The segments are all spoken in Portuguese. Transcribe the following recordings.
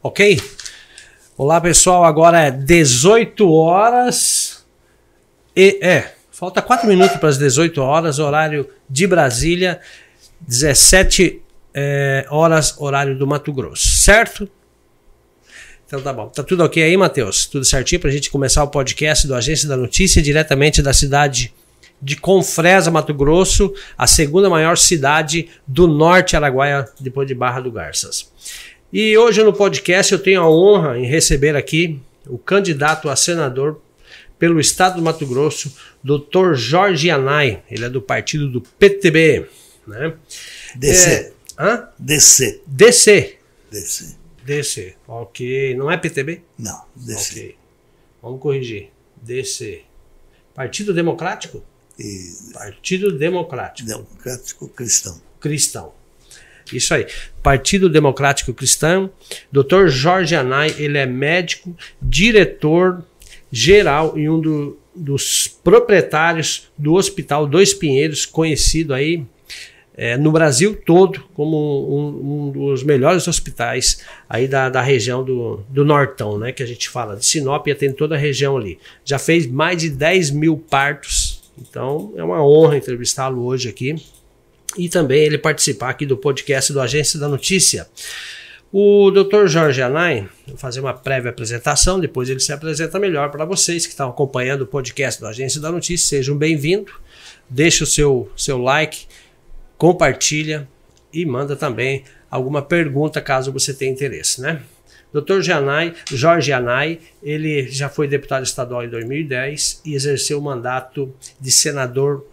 Ok? Olá pessoal, agora é 18 horas e é, falta 4 minutos para as 18 horas, horário de Brasília, 17 é, horas, horário do Mato Grosso, certo? Então tá bom. Tá tudo ok aí, Matheus? Tudo certinho para a gente começar o podcast do Agência da Notícia diretamente da cidade de Confresa, Mato Grosso, a segunda maior cidade do norte Araguaia, depois de Barra do Garças. E hoje no podcast eu tenho a honra em receber aqui o candidato a senador pelo estado do Mato Grosso, Dr. Jorge Anai. Ele é do partido do PTB, né? DC. É, hã? DC. DC. DC. DC. Ok. Não é PTB? Não, DC. Ok. Vamos corrigir. DC. Partido Democrático? E Partido Democrático democrático cristão. Cristão. Isso aí. Partido Democrático Cristão. Dr. Jorge Anai, ele é médico, diretor geral e um do- dos proprietários do Hospital Dois Pinheiros, conhecido aí eh, no Brasil todo como um, um dos melhores hospitais aí da, da região do, do Nortão, né? Que a gente fala de Sinop e atende toda a região ali. Já fez mais de 10 mil partos, então é uma honra entrevistá-lo hoje aqui e também ele participar aqui do podcast do Agência da Notícia. O Dr. Jorge Anai, vou fazer uma prévia apresentação, depois ele se apresenta melhor para vocês que estão acompanhando o podcast do Agência da Notícia. Sejam bem-vindos. Deixa o seu, seu like, compartilha e manda também alguma pergunta caso você tenha interesse, né? Dr. Janai, Jorge Anai, ele já foi deputado estadual em 2010 e exerceu o mandato de senador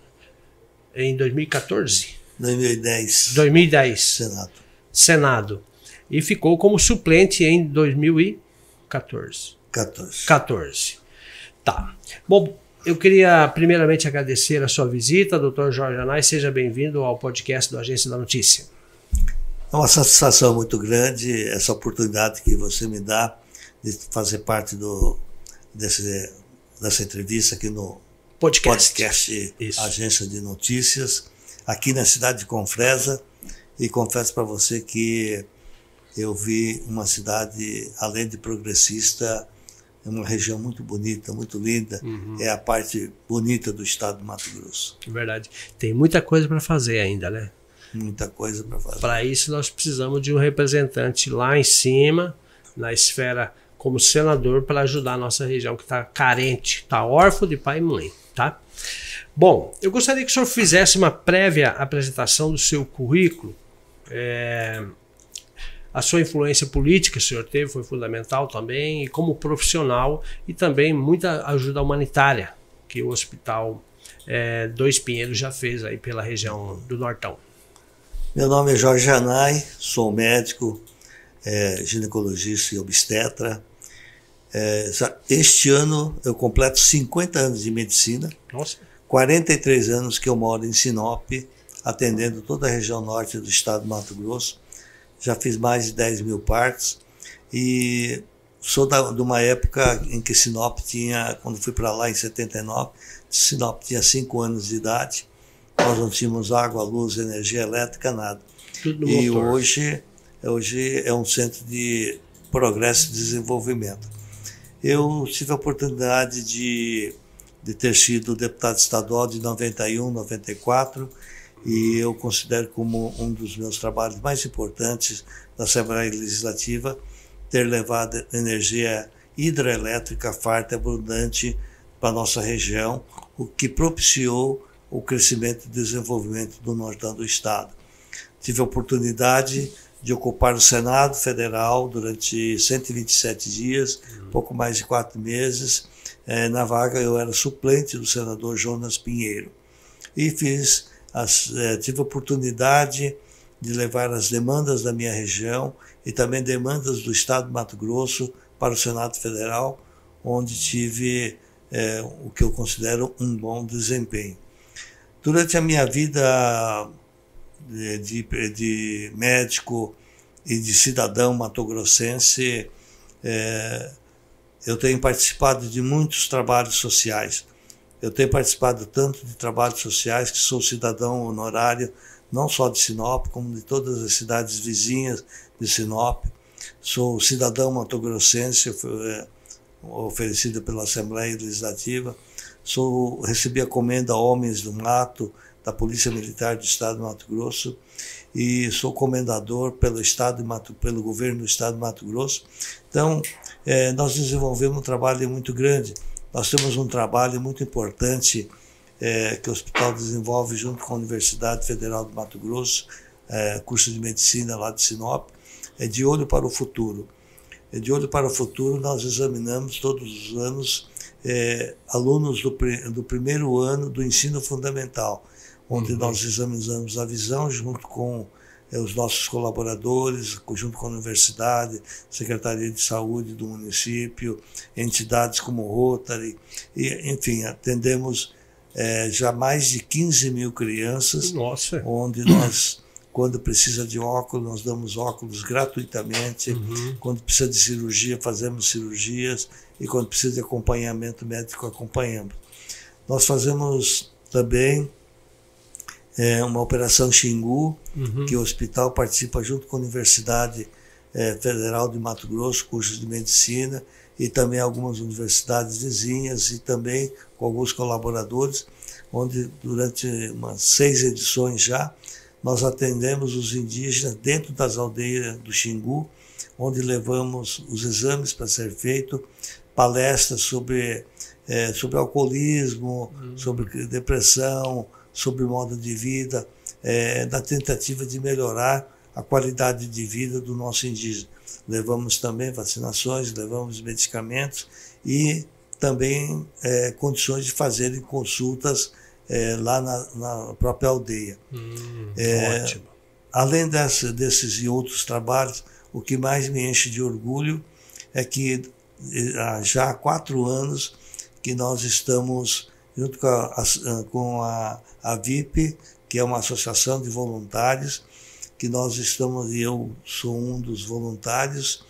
em 2014. 2010. 2010, Senado. Senado. E ficou como suplente em 2014. 14. 14. Tá. Bom, eu queria primeiramente agradecer a sua visita, doutor Jorge Anai. Seja bem-vindo ao podcast do Agência da Notícia. É uma satisfação muito grande essa oportunidade que você me dá de fazer parte do, desse, dessa entrevista aqui no Podcast. podcast. Agência de Notícias, aqui na cidade de Confresa. E confesso para você que eu vi uma cidade, além de progressista, é uma região muito bonita, muito linda. Uhum. É a parte bonita do estado do Mato Grosso. Verdade. Tem muita coisa para fazer ainda, né? Muita coisa para fazer. Para isso, nós precisamos de um representante lá em cima, na esfera como senador, para ajudar a nossa região que está carente, está órfão de pai e mãe, tá? Bom, eu gostaria que o senhor fizesse uma prévia apresentação do seu currículo. É, a sua influência política o senhor teve foi fundamental também, e como profissional, e também muita ajuda humanitária que o Hospital é, Dois Pinheiros já fez aí pela região do Nortão. Meu nome é Jorge Anai, sou médico, é, ginecologista e obstetra. É, este ano eu completo 50 anos de medicina, Nossa, 43 anos que eu moro em Sinop, atendendo toda a região norte do estado do Mato Grosso. Já fiz mais de 10 mil partos e sou da, de uma época em que Sinop tinha, quando fui para lá em 79, Sinop tinha 5 anos de idade. Nós não tínhamos água, luz, energia elétrica, nada. tudo E motor. hoje, hoje é um centro de progresso e desenvolvimento. Eu tive a oportunidade de, de ter sido deputado estadual de 91, 94, e eu considero como um dos meus trabalhos mais importantes da Assembleia Legislativa ter levado energia hidrelétrica farta e abundante para nossa região, o que propiciou o crescimento e desenvolvimento do nortão do Estado. Tive a oportunidade de ocupar o Senado Federal durante 127 dias, pouco mais de quatro meses. Eh, na vaga eu era suplente do senador Jonas Pinheiro. E fiz as, eh, tive a oportunidade de levar as demandas da minha região e também demandas do Estado do Mato Grosso para o Senado Federal, onde tive eh, o que eu considero um bom desempenho. Durante a minha vida de, de, de médico e de cidadão matogrossense, é, eu tenho participado de muitos trabalhos sociais. Eu tenho participado tanto de trabalhos sociais que sou cidadão honorário, não só de Sinop, como de todas as cidades vizinhas de Sinop. sou cidadão matogrossense, é, oferecido pela Assembleia Legislativa, sou, recebi a comenda Homens do Mato, da Polícia Militar do Estado de Mato Grosso, e sou comendador pelo Estado Mato, pelo governo do Estado de Mato Grosso. Então, é, nós desenvolvemos um trabalho muito grande. Nós temos um trabalho muito importante é, que o hospital desenvolve junto com a Universidade Federal de Mato Grosso, é, curso de medicina lá de Sinop, é de olho para o futuro. É de olho para o futuro, nós examinamos todos os anos alunos do, do primeiro ano do ensino fundamental, onde uhum. nós examinamos a visão junto com é, os nossos colaboradores, junto com a universidade, Secretaria de Saúde do município, entidades como Rotary, e, enfim, atendemos é, já mais de 15 mil crianças, Nossa. onde nós, quando precisa de óculos, nós damos óculos gratuitamente, uhum. quando precisa de cirurgia, fazemos cirurgias, e quando precisa de acompanhamento médico, acompanhamos. Nós fazemos também é, uma operação Xingu, uhum. que o hospital participa junto com a Universidade é, Federal de Mato Grosso, cursos de medicina, e também algumas universidades vizinhas e também com alguns colaboradores, onde durante umas seis edições já nós atendemos os indígenas dentro das aldeias do Xingu, onde levamos os exames para ser feito, palestras sobre, é, sobre alcoolismo, uhum. sobre depressão, sobre modo de vida, é, na tentativa de melhorar a qualidade de vida do nosso indígena levamos também vacinações, levamos medicamentos e também é, condições de fazerem consultas é, lá na, na, própria aldeia. Hum, é, ótimo. Além dessa, desses e outros trabalhos, o que mais me enche de orgulho é que é, já há quatro anos que nós estamos junto com a, a, com a, a VIP, que é uma associação de voluntários, que nós estamos, e eu sou um dos voluntários,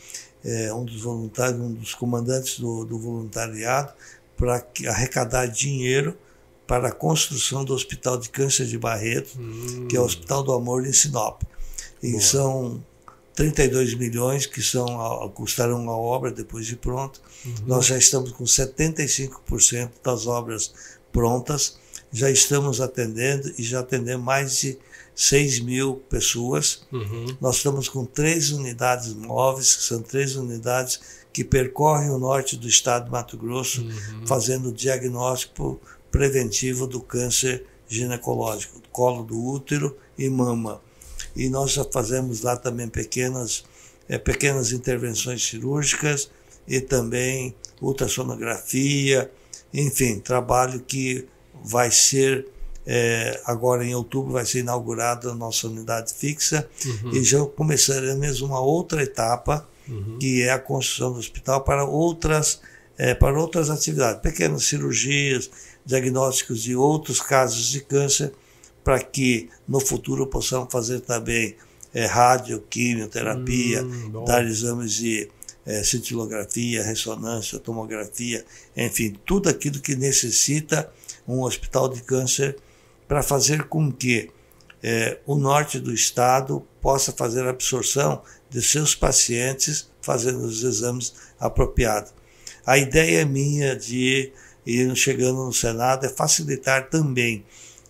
é, um dos voluntários, um dos comandantes do, do voluntariado, para arrecadar dinheiro para a construção do Hospital de Câncer de Barreto, hum. que é o Hospital do Amor em Sinop. E Boa. são 32 milhões que são custarão a obra depois de pronto. Uhum. Nós já estamos com 75% das obras prontas, já estamos atendendo e já atendemos mais de 6 mil pessoas. Uhum. Nós estamos com três unidades móveis, que são três unidades que percorrem o norte do estado de Mato Grosso, uhum. fazendo o diagnóstico preventivo do câncer ginecológico, colo do útero e mama. E nós já fazemos lá também pequenas, é, pequenas intervenções cirúrgicas e também ultrassonografia, enfim, trabalho que vai ser é, agora em outubro vai ser inaugurada a nossa unidade fixa uhum. e já começaremos uma outra etapa, uhum. que é a construção do hospital para outras, é, para outras atividades, pequenas cirurgias, diagnósticos de outros casos de câncer, para que no futuro possamos fazer também é, rádio, quimioterapia, hum, dar exames de é, cintilografia, ressonância, tomografia, enfim, tudo aquilo que necessita um hospital de câncer para fazer com que é, o norte do estado possa fazer a absorção de seus pacientes fazendo os exames apropriados. A ideia minha de ir chegando no Senado é facilitar também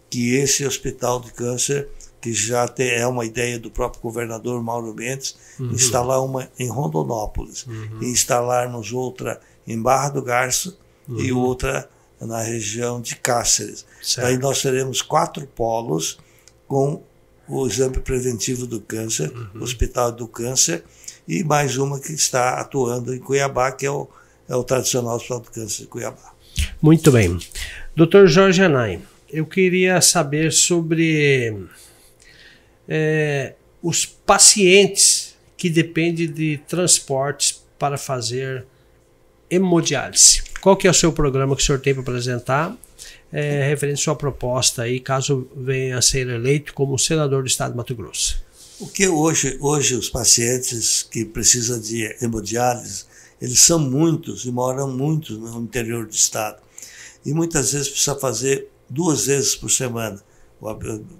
que esse hospital de câncer, que já é uma ideia do próprio governador Mauro Mendes, uhum. instalar uma em Rondonópolis uhum. e instalarmos outra em Barra do Garço uhum. e outra na região de Cáceres. Certo. Aí nós teremos quatro polos com o exame preventivo do câncer, uhum. Hospital do Câncer, e mais uma que está atuando em Cuiabá, que é o, é o tradicional Hospital do Câncer de Cuiabá. Muito bem. Doutor Jorge Anai, eu queria saber sobre é, os pacientes que dependem de transportes para fazer hemodiálise. Qual que é o seu programa que o senhor tem para apresentar? É, referente à sua proposta aí, caso venha a ser eleito como senador do estado de Mato Grosso. O que hoje, hoje os pacientes que precisam de hemodiálise, eles são muitos e moram muito no interior do estado. E muitas vezes precisa fazer duas vezes por semana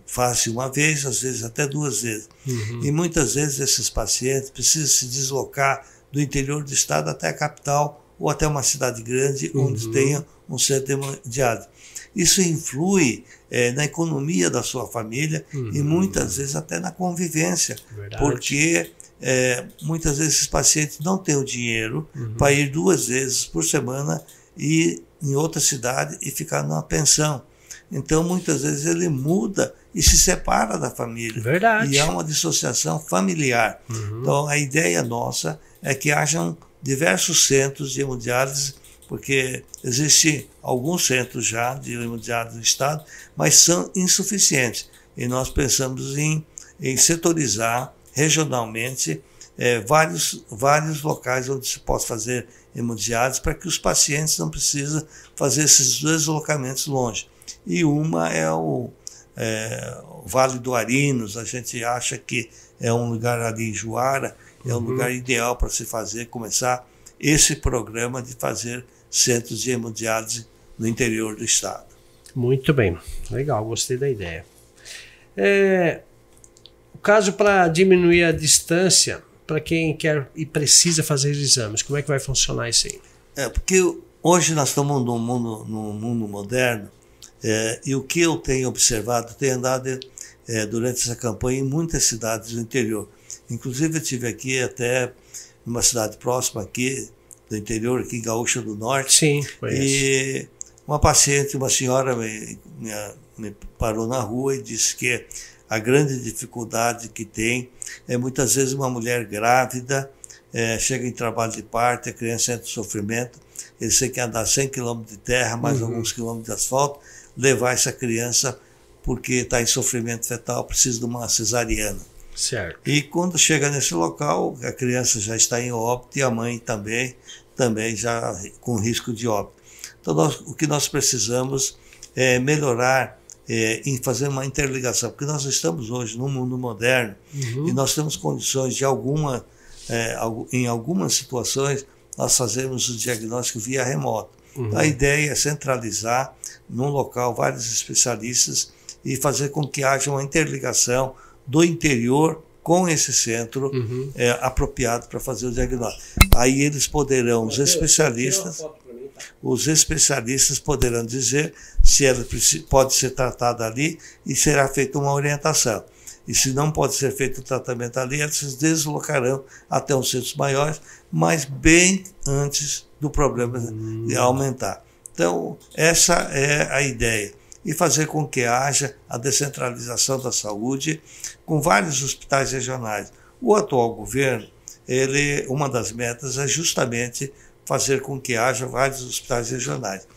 faz uma vez, às vezes até duas vezes. Uhum. E muitas vezes esses pacientes precisam se deslocar do interior do estado até a capital ou até uma cidade grande uhum. onde tenha um centro de diálise. Isso influi é, na economia da sua família uhum. e muitas vezes até na convivência, Verdade. porque é, muitas vezes esses pacientes não têm o dinheiro uhum. para ir duas vezes por semana e em outra cidade e ficar numa pensão. Então, muitas vezes ele muda e se separa da família. Verdade. E há uma dissociação familiar. Uhum. Então, a ideia nossa é que hajam diversos centros de hemodiálise, porque existem alguns centros já de hemodiálise no Estado, mas são insuficientes. E nós pensamos em, em setorizar regionalmente é, vários, vários locais onde se possa fazer hemodiálise para que os pacientes não precisem fazer esses deslocamentos longe. E uma é o, é, o Vale do Arinos, a gente acha que é um lugar ali em Juara, é um uhum. lugar ideal para se fazer, começar esse programa de fazer centros de hemodiálise no interior do estado. Muito bem, legal, gostei da ideia. É, o caso para diminuir a distância para quem quer e precisa fazer exames, como é que vai funcionar isso aí? É, porque hoje nós estamos num mundo, num mundo moderno é, e o que eu tenho observado, tenho andado é, durante essa campanha em muitas cidades do interior. Inclusive eu tive aqui até numa cidade próxima aqui do interior, aqui em Gaúcha do Norte. Sim, conheço. E uma paciente, uma senhora me, me, me parou na rua e disse que a grande dificuldade que tem é muitas vezes uma mulher grávida é, chega em trabalho de parto, a criança entra em sofrimento, ele tem que andar 100 quilômetros de terra, mais uhum. alguns quilômetros de asfalto, levar essa criança porque está em sofrimento fetal, precisa de uma cesariana. Certo. E quando chega nesse local, a criança já está em óbito e a mãe também, também já com risco de óbito. Então, nós, o que nós precisamos é melhorar é, em fazer uma interligação, porque nós estamos hoje num mundo moderno uhum. e nós temos condições de alguma, é, em algumas situações, nós fazemos o diagnóstico via remoto. Uhum. A ideia é centralizar num local vários especialistas e fazer com que haja uma interligação do interior com esse centro uhum. é, apropriado para fazer o diagnóstico. Aí eles poderão, os especialistas, os especialistas poderão dizer se ela pode ser tratada ali e será feita uma orientação. E se não pode ser feito o tratamento ali, eles se deslocarão até os centros maiores, mas bem antes do problema hum. aumentar. Então, essa é a ideia. E fazer com que haja a descentralização da saúde com vários hospitais regionais. O atual governo, ele, uma das metas é justamente fazer com que haja vários hospitais regionais.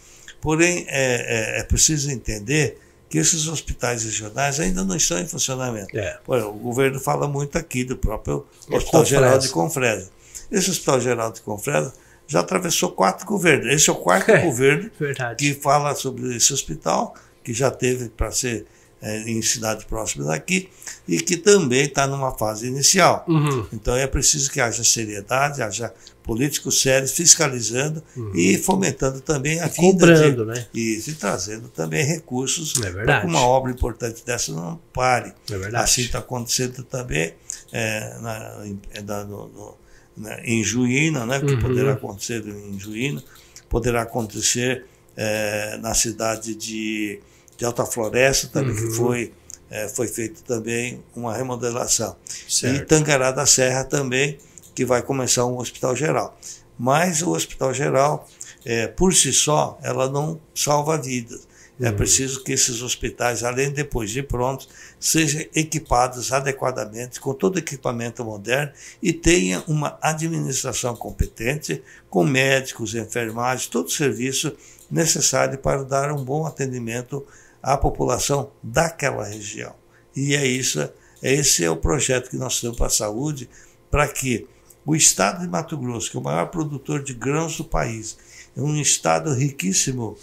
Porém, é, é, é preciso entender que esses hospitais regionais ainda não estão em funcionamento. É. o governo fala muito aqui do próprio é Hospital Geral de Confresa. Esse Hospital Geral de Confresa já atravessou quatro governos. Esse é o quarto é, governo verdade. que fala sobre esse hospital, que já teve para ser é, em cidade próxima daqui e que também está numa fase inicial. Uhum. Então é preciso que haja seriedade, haja políticos sérios fiscalizando uhum. e fomentando também a e vida cobrando, de, né? E, e trazendo também recursos é para que uma obra importante dessa não pare. É assim está acontecendo também é, na, é, na, no, no, na, em Juína, né, que uhum. poderá acontecer em Juína, poderá acontecer é, na cidade de, de Alta Floresta também, que uhum. foi é, foi feito também uma remodelação. Certo. E Tangará da Serra também, que vai começar um hospital geral. Mas o hospital geral, é, por si só, ela não salva vidas. É uhum. preciso que esses hospitais, além depois de prontos, sejam equipados adequadamente com todo equipamento moderno e tenha uma administração competente, com médicos, enfermagem, todo o serviço necessário para dar um bom atendimento à população daquela região. E é isso, esse é o projeto que nós temos para a saúde, para que o estado de Mato Grosso, que é o maior produtor de grãos do país, é um estado riquíssimo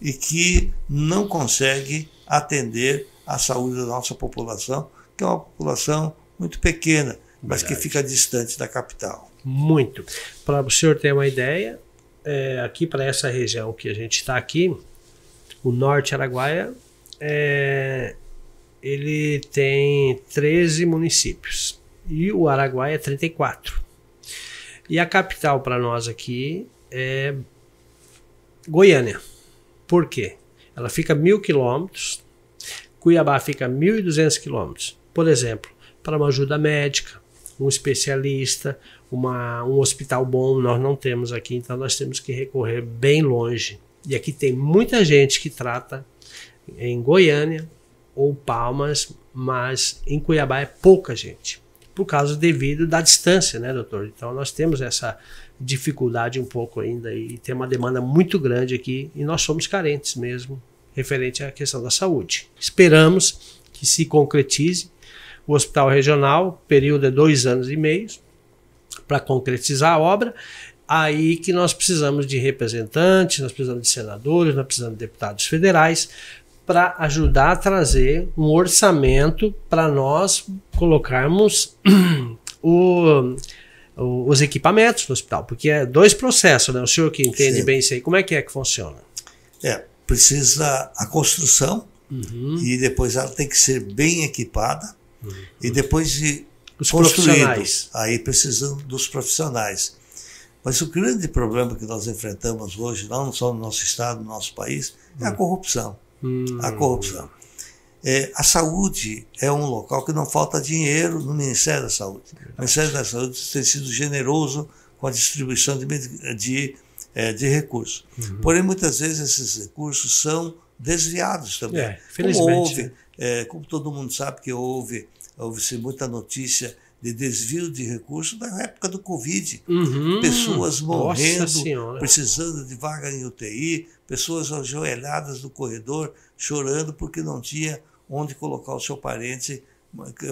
e que não consegue atender a saúde da nossa população, que é uma população muito pequena, mas Verdade. que fica distante da capital. Muito. Para o senhor ter uma ideia, é, aqui para essa região que a gente está aqui, o norte Araguaia, é, ele tem 13 municípios e o Araguaia é 34. E a capital para nós aqui é Goiânia. Por quê? Ela fica mil quilômetros, Cuiabá fica 1.200 quilômetros. Por exemplo, para uma ajuda médica, um especialista, uma, um hospital bom, nós não temos aqui, então nós temos que recorrer bem longe. E aqui tem muita gente que trata em Goiânia ou Palmas, mas em Cuiabá é pouca gente por causa devido da distância, né, doutor? Então nós temos essa dificuldade um pouco ainda e tem uma demanda muito grande aqui e nós somos carentes mesmo referente à questão da saúde. Esperamos que se concretize o hospital regional, período é dois anos e meio para concretizar a obra. Aí que nós precisamos de representantes, nós precisamos de senadores, nós precisamos de deputados federais para ajudar a trazer um orçamento para nós colocarmos o, o, os equipamentos no hospital, porque é dois processos, né? O senhor que entende Sim. bem isso aí, como é que é que funciona? É, precisa a construção uhum. e depois ela tem que ser bem equipada uhum. e depois de os profissionais. aí precisam dos profissionais. Mas o grande problema que nós enfrentamos hoje, não só no nosso estado, no nosso país, é a uhum. corrupção hum. a corrupção. É, a saúde é um local que não falta dinheiro no Ministério da Saúde. O Ministério da Saúde tem sido generoso com a distribuição de, de, é, de recursos. Uhum. Porém, muitas vezes esses recursos são desviados também. É, felizmente. Como, houve, é, como todo mundo sabe que houve, houve muita notícia de desvio de recursos na época do Covid. Uhum. Pessoas morrendo, precisando de vaga em UTI, pessoas ajoelhadas no corredor chorando porque não tinha onde colocar o seu parente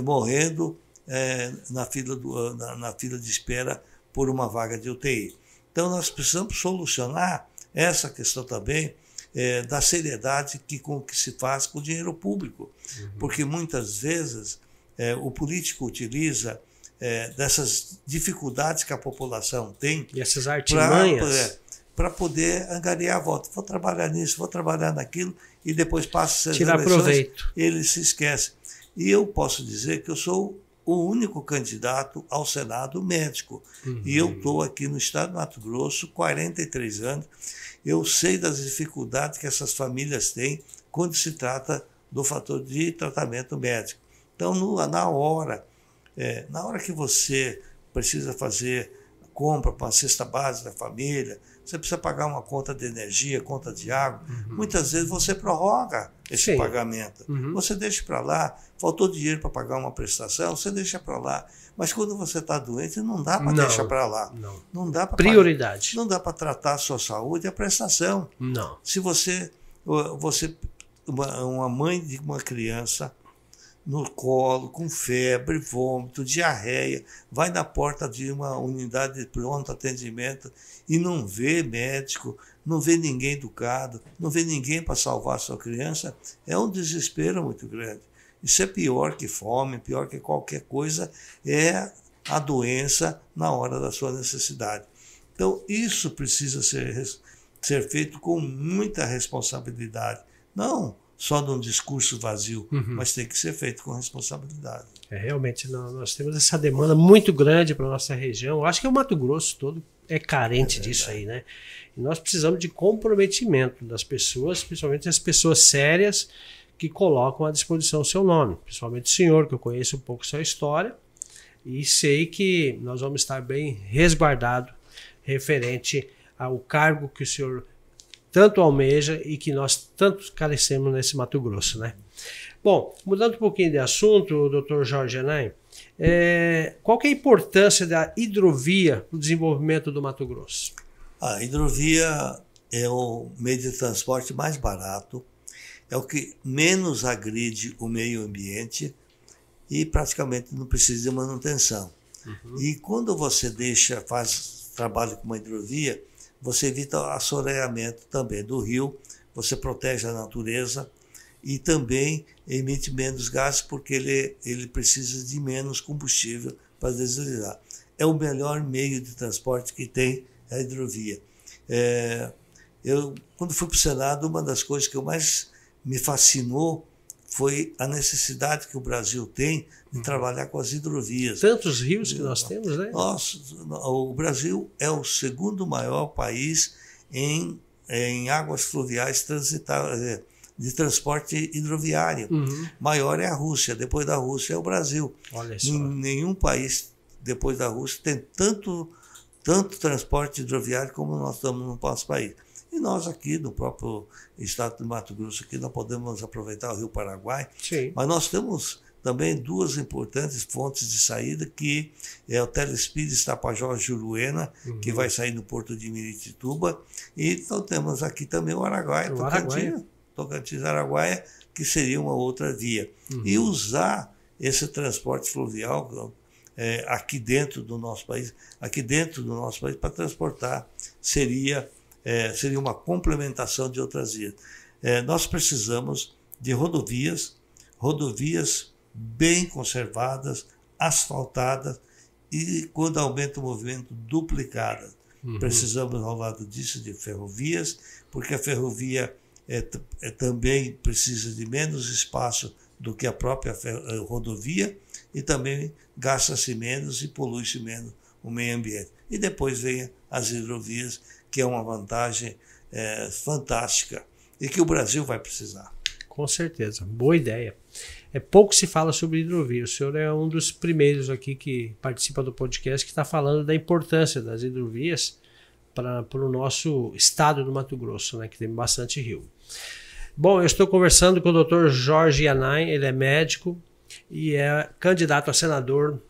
morrendo é, na, fila do, na, na fila de espera por uma vaga de UTI. Então nós precisamos solucionar essa questão também é, da seriedade que, com que se faz com o dinheiro público. Uhum. Porque muitas vezes é, o político utiliza é, dessas dificuldades que a população tem. E essas artimanhas. Para poder angariar a volta. Vou trabalhar nisso, vou trabalhar naquilo, e depois passa Tirar eleições, proveito. ele se esquece. E eu posso dizer que eu sou o único candidato ao Senado médico. Uhum. E eu estou aqui no estado do Mato Grosso, 43 anos. Eu sei das dificuldades que essas famílias têm quando se trata do fator de tratamento médico. Então, no, na hora, é, na hora que você precisa fazer compra para a cesta básica da família, você precisa pagar uma conta de energia, conta de água. Uhum. Muitas vezes você prorroga esse Sim. pagamento. Uhum. Você deixa para lá, faltou dinheiro para pagar uma prestação, você deixa para lá. Mas quando você está doente, não dá para deixar para lá. Não, não dá para prioridade. Pagar, não dá para tratar a sua saúde e a prestação. Não. Se você você uma, uma mãe de uma criança no colo, com febre, vômito, diarreia, vai na porta de uma unidade de pronto atendimento e não vê médico, não vê ninguém educado, não vê ninguém para salvar sua criança, é um desespero muito grande. Isso é pior que fome, pior que qualquer coisa, é a doença na hora da sua necessidade. Então, isso precisa ser, ser feito com muita responsabilidade. Não só num discurso vazio, uhum. mas tem que ser feito com responsabilidade. É, realmente, nós temos essa demanda muito grande para a nossa região. Acho que o Mato Grosso todo é carente é disso aí, né? E nós precisamos de comprometimento das pessoas, principalmente as pessoas sérias que colocam à disposição o seu nome. Principalmente o senhor, que eu conheço um pouco sua história, e sei que nós vamos estar bem resguardado referente ao cargo que o senhor tanto almeja e que nós tanto carecemos nesse Mato Grosso, né? Bom, mudando um pouquinho de assunto, doutor Jorge Anay, é, qual é a importância da hidrovia no desenvolvimento do Mato Grosso? A hidrovia é o meio de transporte mais barato, é o que menos agride o meio ambiente e praticamente não precisa de manutenção. Uhum. E quando você deixa, faz trabalho com uma hidrovia, você evita assoreamento também do rio, você protege a natureza e também emite menos gases porque ele, ele precisa de menos combustível para deslizar. É o melhor meio de transporte que tem a hidrovia. É, eu, quando fui para o Senado, uma das coisas que eu mais me fascinou foi a necessidade que o Brasil tem de trabalhar com as hidrovias. Tantos rios que nós temos, né? Nós, o Brasil é o segundo maior país em, em águas fluviais transitáveis eh, de transporte hidroviário. Uhum. Maior é a Rússia, depois da Rússia é o Brasil. Olha só. Nenhum país depois da Rússia tem tanto, tanto transporte hidroviário como nós estamos no nosso país. E nós aqui, no próprio estado de Mato Grosso, aqui não podemos aproveitar o Rio Paraguai, Sim. mas nós temos também duas importantes fontes de saída, que é o Telespires Tapajós Juruena, Uhum. que vai sair no porto de Miritituba, e então temos aqui também o Araguaia, O Tocantins. Tocantins Araguaia, que seria uma outra via. Uhum. E usar esse transporte fluvial é, aqui dentro do nosso país, aqui dentro do nosso país, para transportar, seria, é, seria uma complementação de outras vias. É, nós precisamos de rodovias, rodovias bem conservadas, asfaltadas e, quando aumenta o movimento, duplicadas. Uhum. Precisamos, ao lado disso, de ferrovias, porque a ferrovia é, é, também precisa de menos espaço do que a própria eh, rodovia e também gasta-se menos e polui-se menos o meio ambiente. E depois vem as hidrovias, que é uma vantagem eh, fantástica e que o Brasil vai precisar. Com certeza. Boa ideia. É pouco se fala sobre hidrovia. O senhor é um dos primeiros aqui que participa do podcast que está falando da importância das hidrovias para o nosso estado do Mato Grosso, né, que tem bastante rio. Bom, eu estou conversando com o Dr. Jorge Yanai, ele é médico e é candidato a senador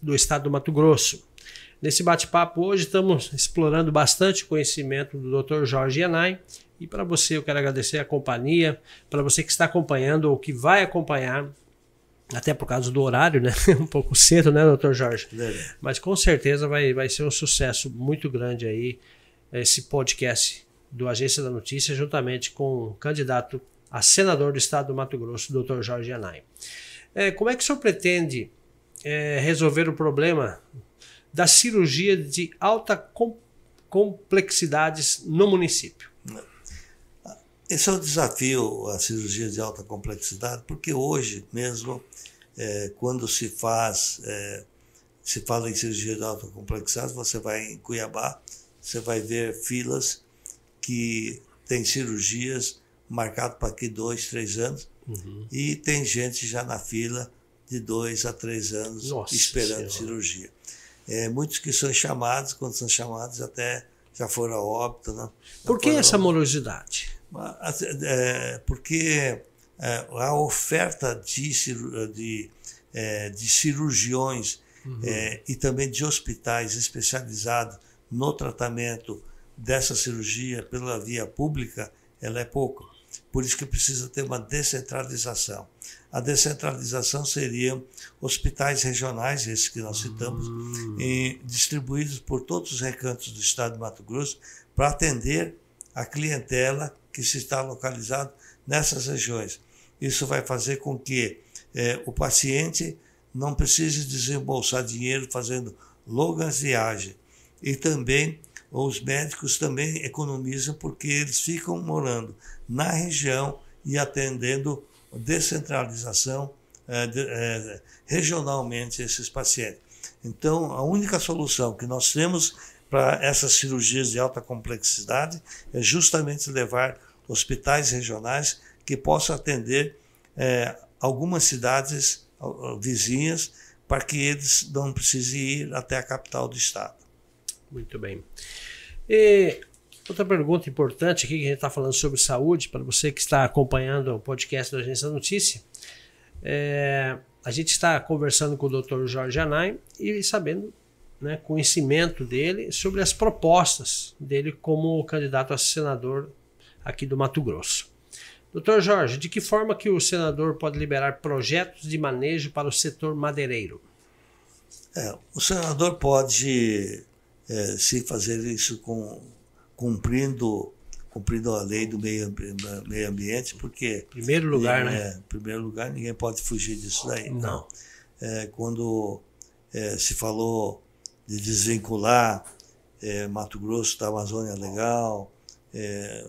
do estado do Mato Grosso. Nesse bate-papo hoje estamos explorando bastante conhecimento do Dr. Jorge Yanai e para você eu quero agradecer a companhia, para você que está acompanhando ou que vai acompanhar, até por causa do horário, né? Um pouco cedo, né, doutor Jorge? Mas com certeza vai, vai ser um sucesso muito grande aí esse podcast do Agência da Notícia, juntamente com o candidato a senador do estado do Mato Grosso, doutor Jorge Anai. É, como é que o senhor pretende é, resolver o problema da cirurgia de alta com, complexidades no município? Esse é o desafio, a cirurgia de alta complexidade, porque hoje mesmo, é, quando se faz, é, se fala em cirurgia de alta complexidade, você vai em Cuiabá, você vai ver filas que tem cirurgias marcadas para aqui dois, três anos, Uhum. e tem gente já na fila de dois a três anos Nossa esperando Senhora. cirurgia. É, muitos que são chamados, quando são chamados, até já foram a óbito. Né? Já Por que essa morosidade? É, porque é, a oferta de, de, é, de cirurgiões é, e também de hospitais especializados no tratamento dessa cirurgia pela via pública, ela é pouca. Por isso que precisa ter uma descentralização. A descentralização seria hospitais regionais, esses que nós citamos, e distribuídos por todos os recantos do estado de Mato Grosso, para atender a clientela que se está localizado nessas regiões. Isso vai fazer com que eh, o paciente não precise desembolsar dinheiro fazendo longas viagens. E também os médicos também economizam porque eles ficam morando na região e atendendo descentralização eh, de- eh, regionalmente esses pacientes. Então, a única solução que nós temos para essas cirurgias de alta complexidade é justamente levar hospitais regionais que possam atender eh, algumas cidades vizinhas para que eles não precisem ir até a capital do estado. Muito bem. E outra pergunta importante aqui, que a gente está falando sobre saúde, para você que está acompanhando o podcast da Agência Notícia. É, a gente está conversando com o Dr. Jorge Anai e sabendo, né, conhecimento dele sobre as propostas dele como candidato a senador aqui do Mato Grosso. Doutor Jorge, de que forma que o senador pode liberar projetos de manejo para o setor madeireiro? É, o senador pode é, se fazer isso com, cumprindo, cumprindo a lei do meio, meio ambiente, porque primeiro lugar, é, né? em primeiro lugar ninguém pode fugir disso daí. Não. É, quando é, se falou de desvincular é, Mato Grosso da Amazônia Legal, é,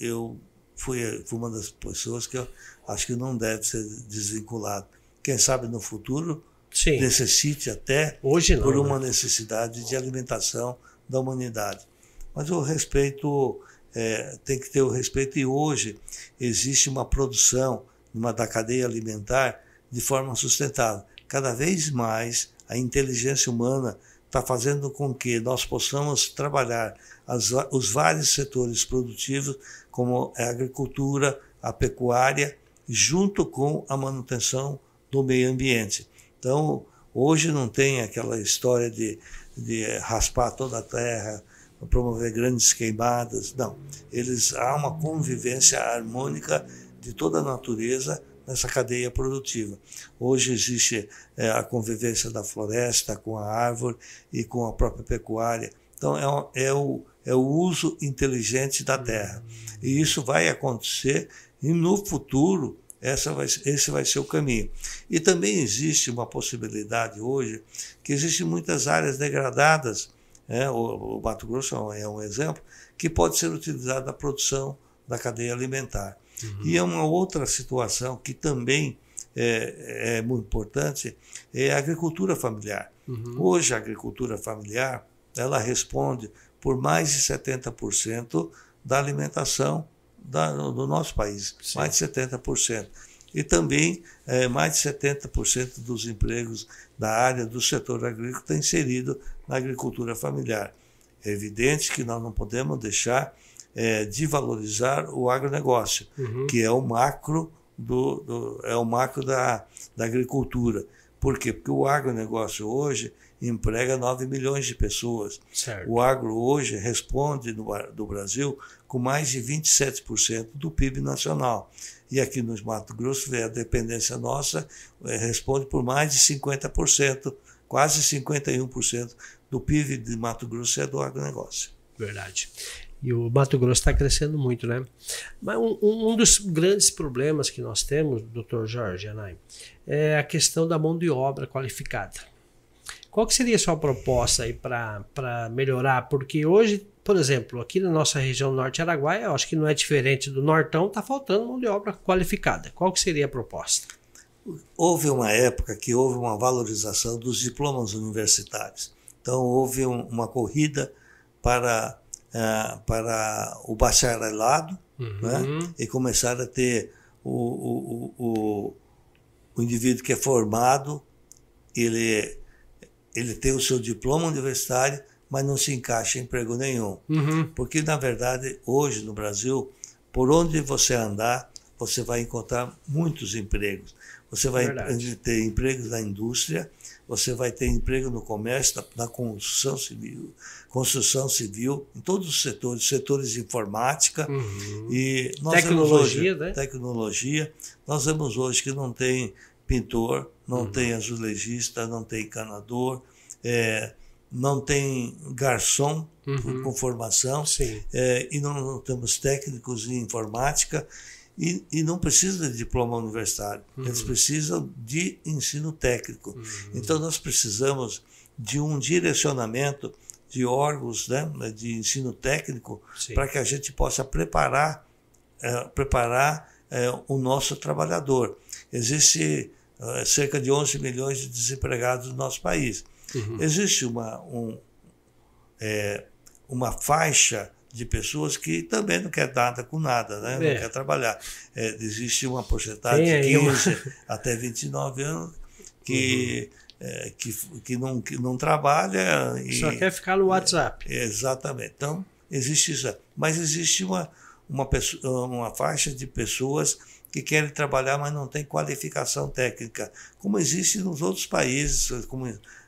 eu fui, fui uma das pessoas que eu acho que não deve ser desvinculado. Quem sabe no futuro Sim. necessite até Hoje não, por uma né? necessidade de alimentação da humanidade. Mas o respeito é, tem que ter o respeito e hoje existe uma produção numa, da cadeia alimentar de forma sustentável. Cada vez mais a inteligência humana está fazendo com que nós possamos trabalhar as, os vários setores produtivos, como a agricultura, a pecuária, junto com a manutenção do meio ambiente. Então, hoje não tem aquela história de, de raspar toda a terra, promover grandes queimadas, não. Eles há uma convivência harmônica de toda a natureza nessa cadeia produtiva. Hoje existe é, a convivência da floresta com a árvore e com a própria pecuária. Então, é, é, o, é o uso inteligente da terra. E isso vai acontecer e no futuro essa vai, esse vai ser o caminho. E também existe uma possibilidade hoje que existem muitas áreas degradadas, né? o, o Mato Grosso é um exemplo, que pode ser utilizado na produção da cadeia alimentar. Uhum. E é uma outra situação que também é, é muito importante, é a agricultura familiar. Uhum. Hoje a agricultura familiar, ela responde por mais de 70% da alimentação da, do nosso país, Sim. mais de 70%. E também é, mais de 70% dos empregos da área do setor agrícola está inserido na agricultura familiar. É evidente que nós não podemos deixar é, de valorizar o agronegócio, uhum. que é o macro do, do, é o macro da, da agricultura. Por quê? Porque o agronegócio hoje emprega 9 milhões de pessoas. Certo. O agro hoje responde no, do Brasil com mais de 27% do PIB nacional. E aqui no Mato Grosso, a dependência nossa é, responde por mais de 50%, quase 51% do PIB de Mato Grosso é do agronegócio. Verdade. E o Mato Grosso está crescendo muito, né? Mas um, um, dos grandes problemas que nós temos, doutor Jorge Anai, é a questão da mão de obra qualificada. Qual que seria a sua proposta aí para melhorar? Porque hoje, por exemplo, aqui na nossa região norte Araguaia, eu acho que não é diferente do Nortão, está faltando mão de obra qualificada. Qual que seria a proposta? Houve uma época que houve uma valorização dos diplomas universitários. Então houve um, uma corrida para uh, para o bacharelado uhum. né? e começar a ter o, o, o, o indivíduo que é formado, ele, ele tem o seu diploma universitário, mas não se encaixa em emprego nenhum. Uhum. Porque, na verdade, hoje no Brasil, por onde você andar, você vai encontrar muitos empregos. Você vai Verdade. ter empregos na indústria, você vai ter emprego no comércio, na, construção civil, construção civil, em todos os setores, setores de informática uhum. e tecnologia, hoje, né? Tecnologia. Nós vemos hoje que não tem pintor, não uhum. tem azulejista, não tem encanador, é, não tem garçom uhum. com formação é, e não, não temos técnicos em informática e, e não precisa de diploma universitário, uhum. eles precisam de ensino técnico. Uhum. Então, nós precisamos de um direcionamento de órgãos né, de ensino técnico para que a gente possa preparar, é, preparar é, o nosso trabalhador. Existe cerca de 11 milhões de desempregados no nosso país. Uhum. Existe uma, um, é, uma faixa de pessoas que também não quer nada com nada, né? É. não quer trabalhar. É, existe uma porcentagem de 15 uma... até 29 anos que, uhum. é, que, que, não, que não trabalha. E, Só quer ficar no WhatsApp. exatamente. Então, existe isso. Mas existe uma, uma, pessoa, uma faixa de pessoas que querem trabalhar, mas não tem qualificação técnica, como existe nos outros países, como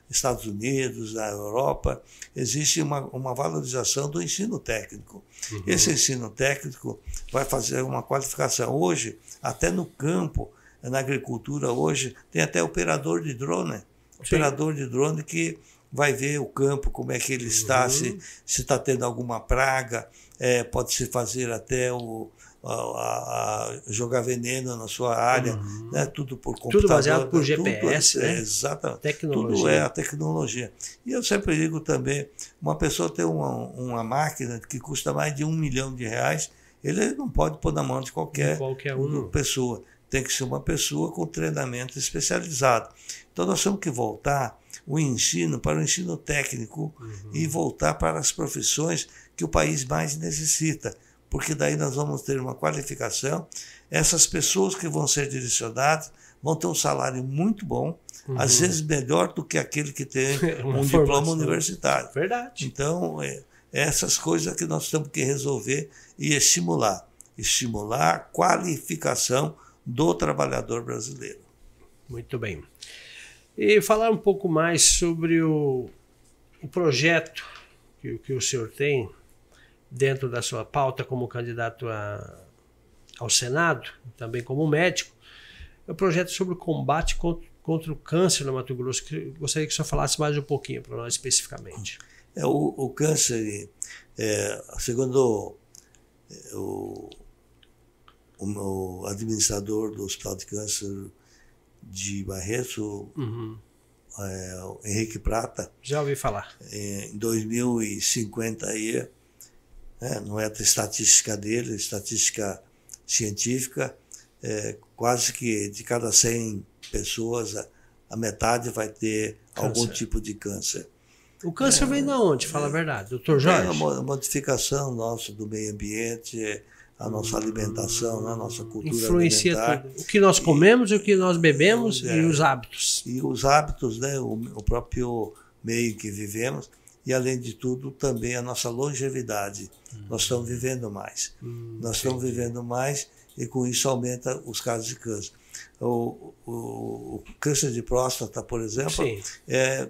Estados Unidos, na Europa, existe uma, uma valorização do ensino técnico. Uhum. Esse ensino técnico vai fazer uma qualificação. Hoje, até no campo, na agricultura, hoje, tem até operador de drone. Sim. Operador de drone que vai ver o campo, como é que ele está, uhum. se está tendo alguma praga, é, pode se fazer até o, a, a, jogar veneno na sua área, uhum. né? tudo por computador. Tudo baseado por GPS, tudo, né? É, exatamente. Tecnologia. Tudo é a tecnologia. E eu sempre digo também, uma pessoa tem uma, uma máquina que custa mais de um milhão de reais, ele não pode pôr na mão de qualquer, qualquer um. pessoa. Tem que ser uma pessoa com treinamento especializado. Então nós temos que voltar o ensino para o ensino técnico uhum. e voltar para as profissões que o país mais necessita, porque daí nós vamos ter uma qualificação. Essas pessoas que vão ser direcionadas vão ter um salário muito bom, uhum. às vezes melhor do que aquele que tem um diploma universitário. Verdade. Então, é, essas coisas que nós temos que resolver e estimular. Estimular a qualificação do trabalhador brasileiro. Muito bem. E falar um pouco mais sobre o, o projeto que, que o senhor tem dentro da sua pauta como candidato a, ao Senado, também como médico, é o projeto sobre o combate contra, contra o câncer no Mato Grosso. Que gostaria que o senhor falasse mais um pouquinho para nós especificamente. É, o, o câncer, é, segundo é, o, o, administrador do Hospital de Câncer de Barreto, uhum. é, Henrique Prata. Já ouvi falar. Em 2050 aí, é, não é a estatística dele, estatística científica, é, quase que de cada 100 pessoas, a, a metade vai ter câncer. algum tipo de câncer. O câncer é, vem de onde, fala a verdade, doutor Jorge? É uma modificação nossa do meio ambiente, a nossa alimentação, a nossa cultura Influencia alimentar. tudo. O que nós comemos, e, o que nós bebemos é, e os hábitos. E os hábitos, né, o, o próprio meio que vivemos e, além de tudo, também a nossa longevidade. Hum. Nós estamos vivendo mais. Hum, Nós estamos vivendo mais e, com isso, aumenta os casos de câncer. O, o, o câncer de próstata, por exemplo, Sim. é,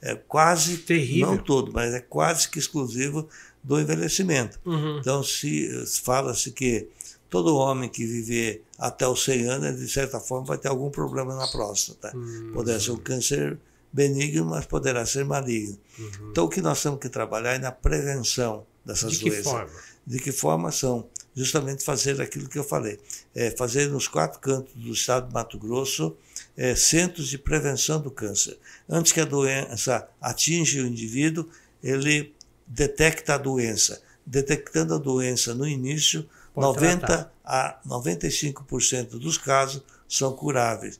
é quase, Terrível. não todo, mas é quase que exclusivo do envelhecimento. Uhum. Então, se, se fala-se que todo homem que viver até os 100 anos, de certa forma, vai ter algum problema na próstata. Uhum. Poderá ser um câncer benigno, mas poderá ser maligno. Uhum. Então, o que nós temos que trabalhar é na prevenção dessas de doenças. Que forma? De que forma são? Justamente fazer aquilo que eu falei. É fazer nos quatro cantos do estado de Mato Grosso é, centros de prevenção do câncer. Antes que a doença atinja o indivíduo, ele detecta a doença. Detectando a doença no início, Pode 90 tratar. a 95% dos casos são curáveis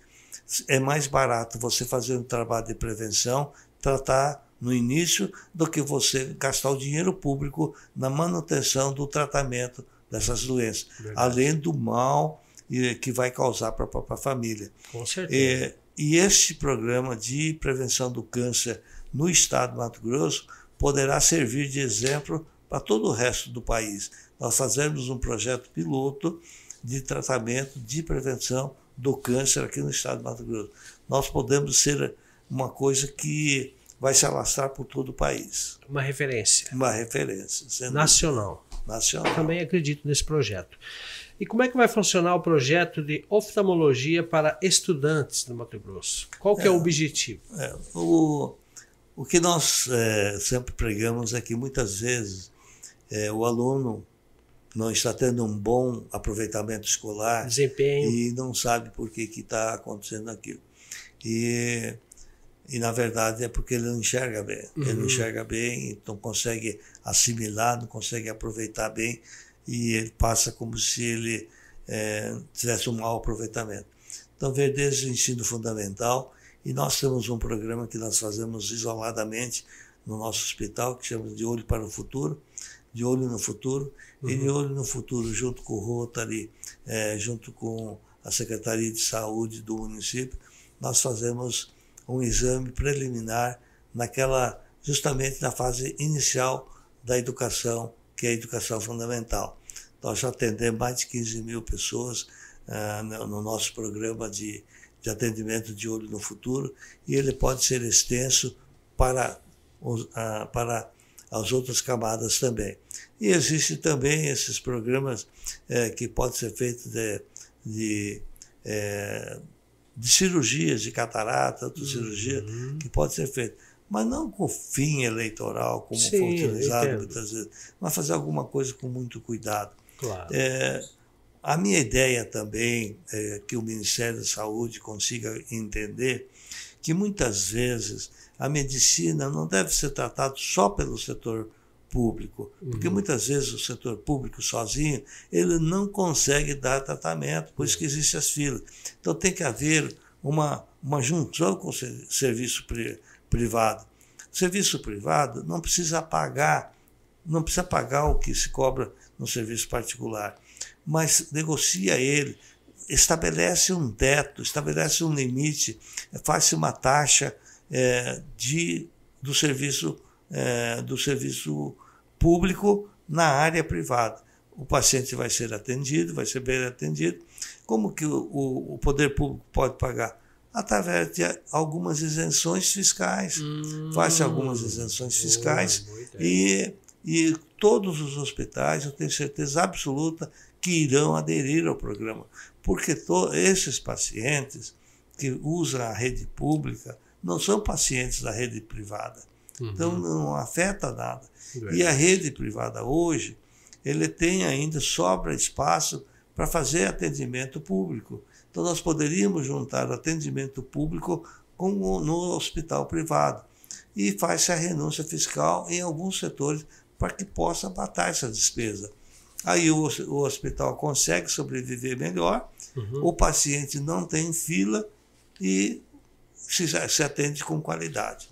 é mais barato você fazer um trabalho de prevenção, tratar no início, do que você gastar o dinheiro público na manutenção do tratamento dessas doenças, Verdade. além do mal que vai causar para a própria família. Com certeza. É, e este programa de prevenção do câncer no estado do Mato Grosso poderá servir de exemplo para todo o resto do país. Nós fazemos um projeto piloto de tratamento de prevenção do câncer aqui no estado de Mato Grosso. Nós podemos ser uma coisa que vai se alastrar por todo o país. Uma referência. Uma referência. Nacional. Nacional. Também acredito nesse projeto. E como é que vai funcionar o projeto de oftalmologia para estudantes do Mato Grosso? Qual que é, é o objetivo? É, o, o que nós é, sempre pregamos é que muitas vezes é, o aluno não está tendo um bom aproveitamento escolar Desempenho. e não sabe por que está acontecendo aquilo. E, e, na verdade, é porque ele não enxerga bem. Uhum. Ele não enxerga bem, não consegue assimilar, não consegue aproveitar bem e ele passa como se ele é, tivesse um mau aproveitamento. Então, ver desde o ensino fundamental, e nós temos um programa que nós fazemos isoladamente no nosso hospital, que chama de Olho para o Futuro, de olho no futuro, uhum. e de olho no futuro, junto com o Rotary, é, junto com a Secretaria de Saúde do município, nós fazemos um exame preliminar naquela, justamente na fase inicial da educação, que é a educação fundamental. Nós já atendemos mais de 15 mil pessoas ah, no nosso programa de, de atendimento de olho no futuro, e ele pode ser extenso para, ah, para as outras camadas também. E existe também esses programas é, que podem ser feitos de, de, é, de cirurgias de catarata, uhum. cirurgia que pode ser feita. Mas não com fim eleitoral, como Sim, foi utilizado muitas vezes, mas fazer alguma coisa com muito cuidado. Claro. É, a minha ideia também é que o Ministério da Saúde consiga entender que muitas vezes a medicina não deve ser tratada só pelo setor público, porque uhum. muitas vezes o setor público sozinho ele não consegue dar tratamento, por isso que existem as filas. Então tem que haver uma, uma junção com o serviço privado. O serviço privado não precisa pagar, não precisa pagar o que se cobra no serviço particular, mas negocia ele, estabelece um teto, estabelece um limite, faz uma taxa é, de, do serviço é, do serviço público na área privada. O paciente vai ser atendido, vai ser bem atendido. Como que o, o poder público pode pagar? Através de algumas isenções fiscais. Hum, Faz algumas isenções fiscais e, e todos os hospitais, eu tenho certeza absoluta, que irão aderir ao programa. Porque to, esses pacientes que usam a rede pública não são pacientes da rede privada. Uhum. Então não afeta nada. E a rede privada hoje, ele tem ainda sobra espaço para fazer atendimento público. Então nós poderíamos juntar atendimento público com o, no hospital privado. E faz-se a renúncia fiscal em alguns setores para que possa matar essa despesa. Aí o, o hospital consegue sobreviver melhor, uhum. o paciente não tem fila e se, se atende com qualidade.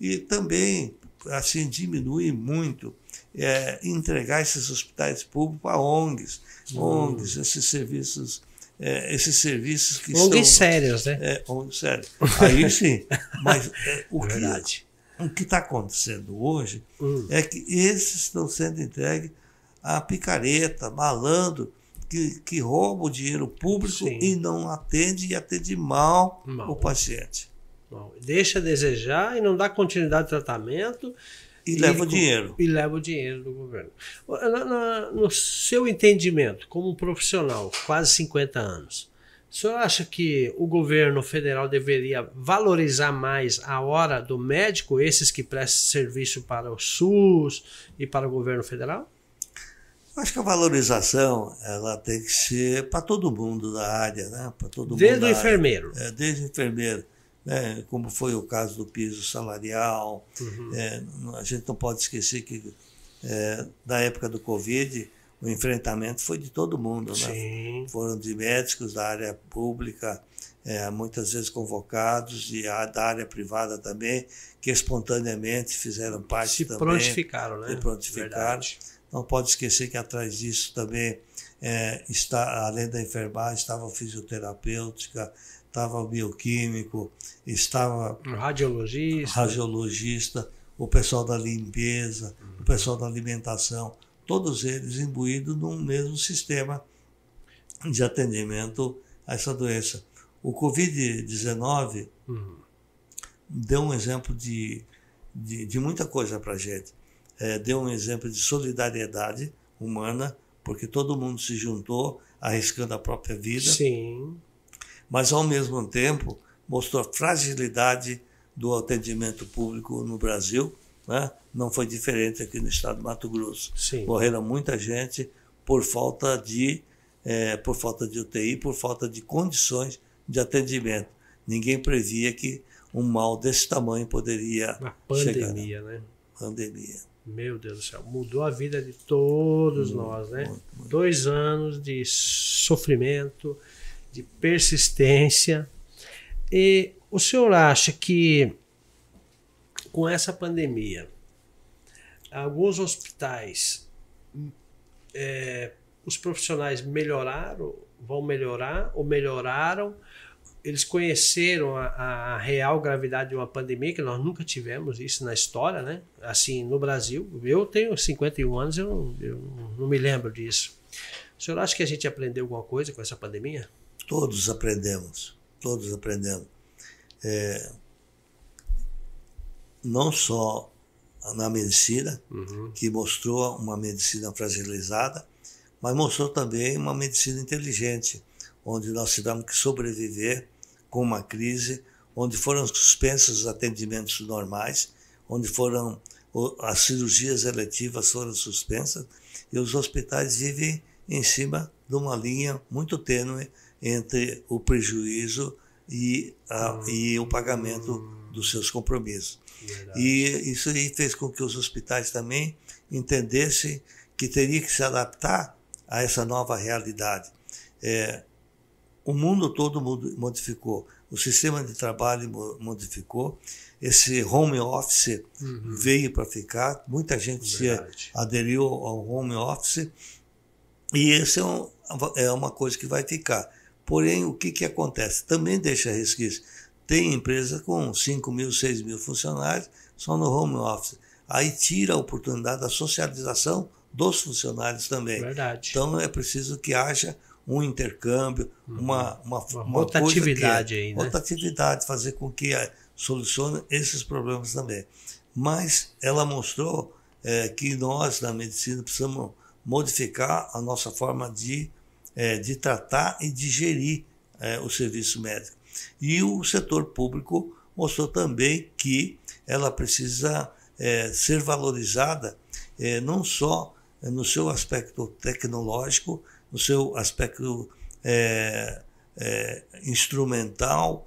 E também, assim, diminui muito é, entregar esses hospitais públicos a ONGs, hum. ONGs, esses serviços, é, esses serviços que ONGs são... sérios, né? É, ONGs sérios. Aí sim, mas é, o, que, o que está acontecendo hoje hum. é que esses estão sendo entregues a picareta, malandro, que, que rouba o dinheiro público sim. e não atende e atende mal, mal. o paciente. Bom, deixa a desejar e não dá continuidade ao tratamento. E, e leva o dinheiro. E leva o dinheiro do governo. Na, na, no seu entendimento, como um profissional, quase 50 anos, o senhor acha que o governo federal deveria valorizar mais a hora do médico, esses que prestam serviço para o SUS e para o governo federal? Acho que a valorização ela tem que ser para todo mundo da área, né? Para todo desde mundo o enfermeiro. É, desde o enfermeiro né, como foi o caso do piso salarial. Uhum. É, a gente não pode esquecer que, é, da época do Covid, o enfrentamento foi de todo mundo. Né? Foram de médicos da área pública, é, muitas vezes convocados, e a, da área privada também, que espontaneamente fizeram parte se também. Prontificaram, né? Se prontificaram. Verdade. Não pode esquecer que atrás disso também é, está, além da enfermagem, estava a fisioterapêutica, estava o bioquímico, estava radiologista, radiologista, o pessoal da limpeza, o pessoal da alimentação, todos eles imbuídos num mesmo sistema de atendimento a essa doença. O Covid-19 uhum. deu um exemplo de, de, de muita coisa para a gente. É, deu um exemplo de solidariedade humana, porque todo mundo se juntou arriscando a própria vida. Sim mas ao mesmo tempo mostrou a fragilidade do atendimento público no Brasil. Né? Não foi diferente aqui no estado do Mato Grosso. Sim. Morreram muita gente por falta de é, por falta de UTI, por falta de condições de atendimento. Ninguém previa que um mal desse tamanho poderia Uma pandemia, chegar. né? Pandemia. Meu Deus do céu, mudou a vida de todos muito, nós, né? Muito, muito. Dois anos de sofrimento, de persistência. E o senhor acha que com essa pandemia, alguns hospitais, é, os profissionais melhoraram, vão melhorar ou melhoraram? Eles conheceram a, a, real gravidade de uma pandemia, que nós nunca tivemos isso na história, né? Assim, no Brasil. Eu tenho 51 anos, eu, eu não me lembro disso. O senhor acha que a gente aprendeu alguma coisa com essa pandemia? Todos aprendemos, todos aprendemos. É, não só na medicina, uhum. que mostrou uma medicina fragilizada, mas mostrou também uma medicina inteligente, onde nós tivemos que sobreviver com uma crise, onde foram suspensos os atendimentos normais, onde foram as cirurgias eletivas foram suspensas e os hospitais vivem em cima de uma linha muito tênue entre o prejuízo e, a, e o pagamento dos seus compromissos. Verdade. E isso aí fez com que os hospitais também entendessem que teria que se adaptar a essa nova realidade. É, o mundo todo modificou, o sistema de trabalho modificou, esse home office uhum. veio para ficar, muita gente se aderiu ao home office e esse é, um, é uma coisa que vai ficar. Porém, o que, que acontece? Também deixa resquício. Tem empresa com 5 mil, 6 mil funcionários só no home office. Aí tira a oportunidade da socialização dos funcionários também. Verdade. Então é preciso que haja um intercâmbio, uhum. uma, uma, uma, uma rotatividade é, aí, né? Rotatividade, fazer com que solucione esses problemas também. Mas ela mostrou é, que nós, na medicina, precisamos modificar a nossa forma de, é, de tratar e de gerir o serviço médico. E o setor público mostrou também que ela precisa ser valorizada não só no seu aspecto tecnológico, no seu aspecto é, é, instrumental,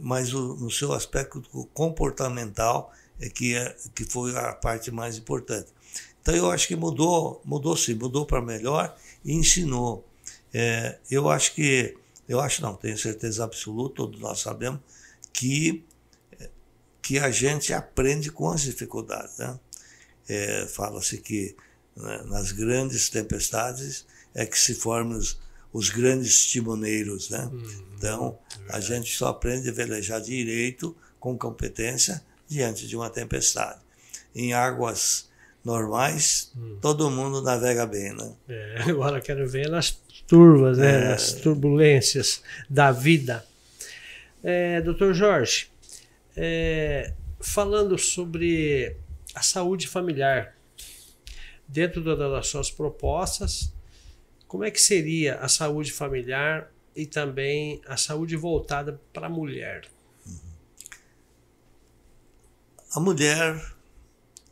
mas o, no seu aspecto comportamental, é que, é, que foi a parte mais importante. Então eu acho que mudou, mudou sim, mudou para melhor e ensinou. É, eu acho que, eu acho não, tenho certeza absoluta, todos nós sabemos, que, que a gente aprende com as dificuldades. Né? É, Fala-se que né, nas grandes tempestades é que se formam os, os grandes timoneiros. Né? Hum, então, é a gente só aprende a velejar direito, com competência, diante de uma tempestade. Em águas normais, hum. todo mundo navega bem. Né? É, agora quero ver nas turvas, né? É... nas turbulências da vida. É, doutor Jorge, é, falando sobre a saúde familiar, dentro das suas propostas, como é que seria a saúde familiar e também a saúde voltada para a mulher? A mulher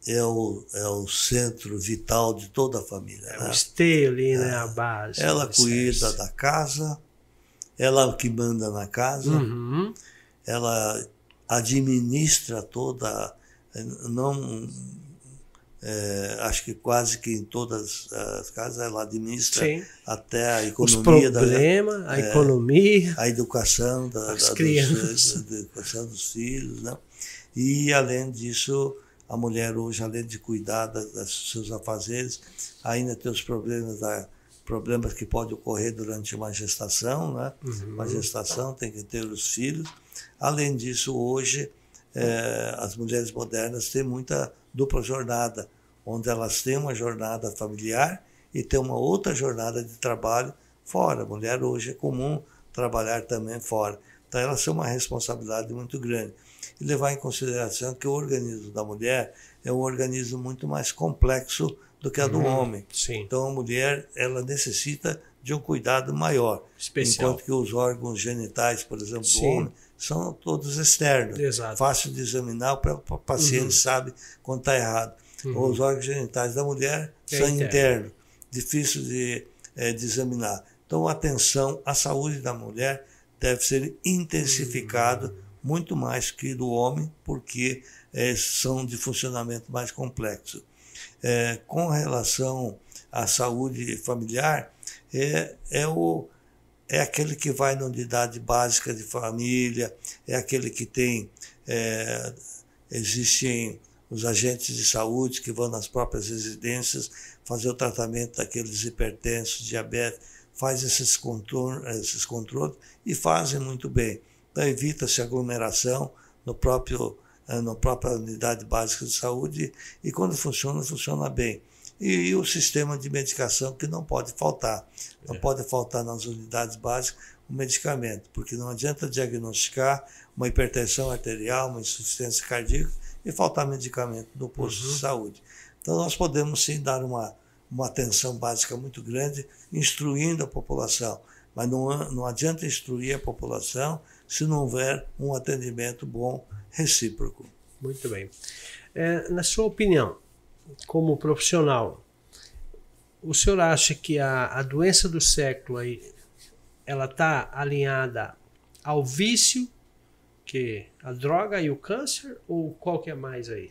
é o, é o centro vital de toda a família. É né? o esteio ali, é. né? A base. Ela cuida da casa, ela é o que manda na casa, uhum. ela administra toda. Não é, acho que quase que em todas as casas ela administra Sim. até a economia Os problema, da, a é, economia, a educação da, as da, crianças, dos, educação dos filhos, né? E além disso, a mulher hoje, além de cuidar dos seus afazeres, ainda tem os problemas da problemas que podem ocorrer durante uma gestação, né? Uhum. Uma gestação tem que ter os filhos. Além disso, hoje é, as mulheres modernas têm muita dupla jornada, onde elas têm uma jornada familiar e têm uma outra jornada de trabalho fora. A mulher hoje é comum trabalhar também fora. Então elas têm uma responsabilidade muito grande. E levar em consideração que o organismo da mulher é um organismo muito mais complexo do que a do uhum, homem. Sim. Então a mulher ela necessita de um cuidado maior. Especial. Enquanto que os órgãos genitais, por exemplo, Sim. do homem, são todos externos. Exato. Fácil de examinar, o paciente uhum. sabe quando está errado. Uhum. Os órgãos genitais da mulher é são interno. internos, difícil de, é, de examinar. Então, atenção à saúde da mulher deve ser intensificado uhum. muito mais que do homem, porque é, são de funcionamento mais complexo. É, com relação à saúde familiar, é, é o é aquele que vai na unidade básica de família, é aquele que tem. É, existem os agentes de saúde que vão nas próprias residências fazer o tratamento daqueles hipertensos, diabetes, faz esses, controle, esses controles e fazem muito bem. Então evita-se aglomeração no próprio, é, na própria unidade básica de saúde e quando funciona, funciona bem e, o sistema de medicação que não pode faltar. Não é. pode faltar nas unidades básicas o medicamento, porque não adianta diagnosticar uma hipertensão arterial, uma insuficiência cardíaca e faltar medicamento no posto uhum. de saúde. Então nós podemos sim dar uma, uma atenção básica muito grande, instruindo a população. Mas não, não adianta instruir a população se não houver um atendimento bom recíproco. Muito bem. É, na sua opinião, como profissional, o senhor acha que a, a doença do século aí, ela está alinhada ao vício que a droga e o câncer ou qual que é mais aí?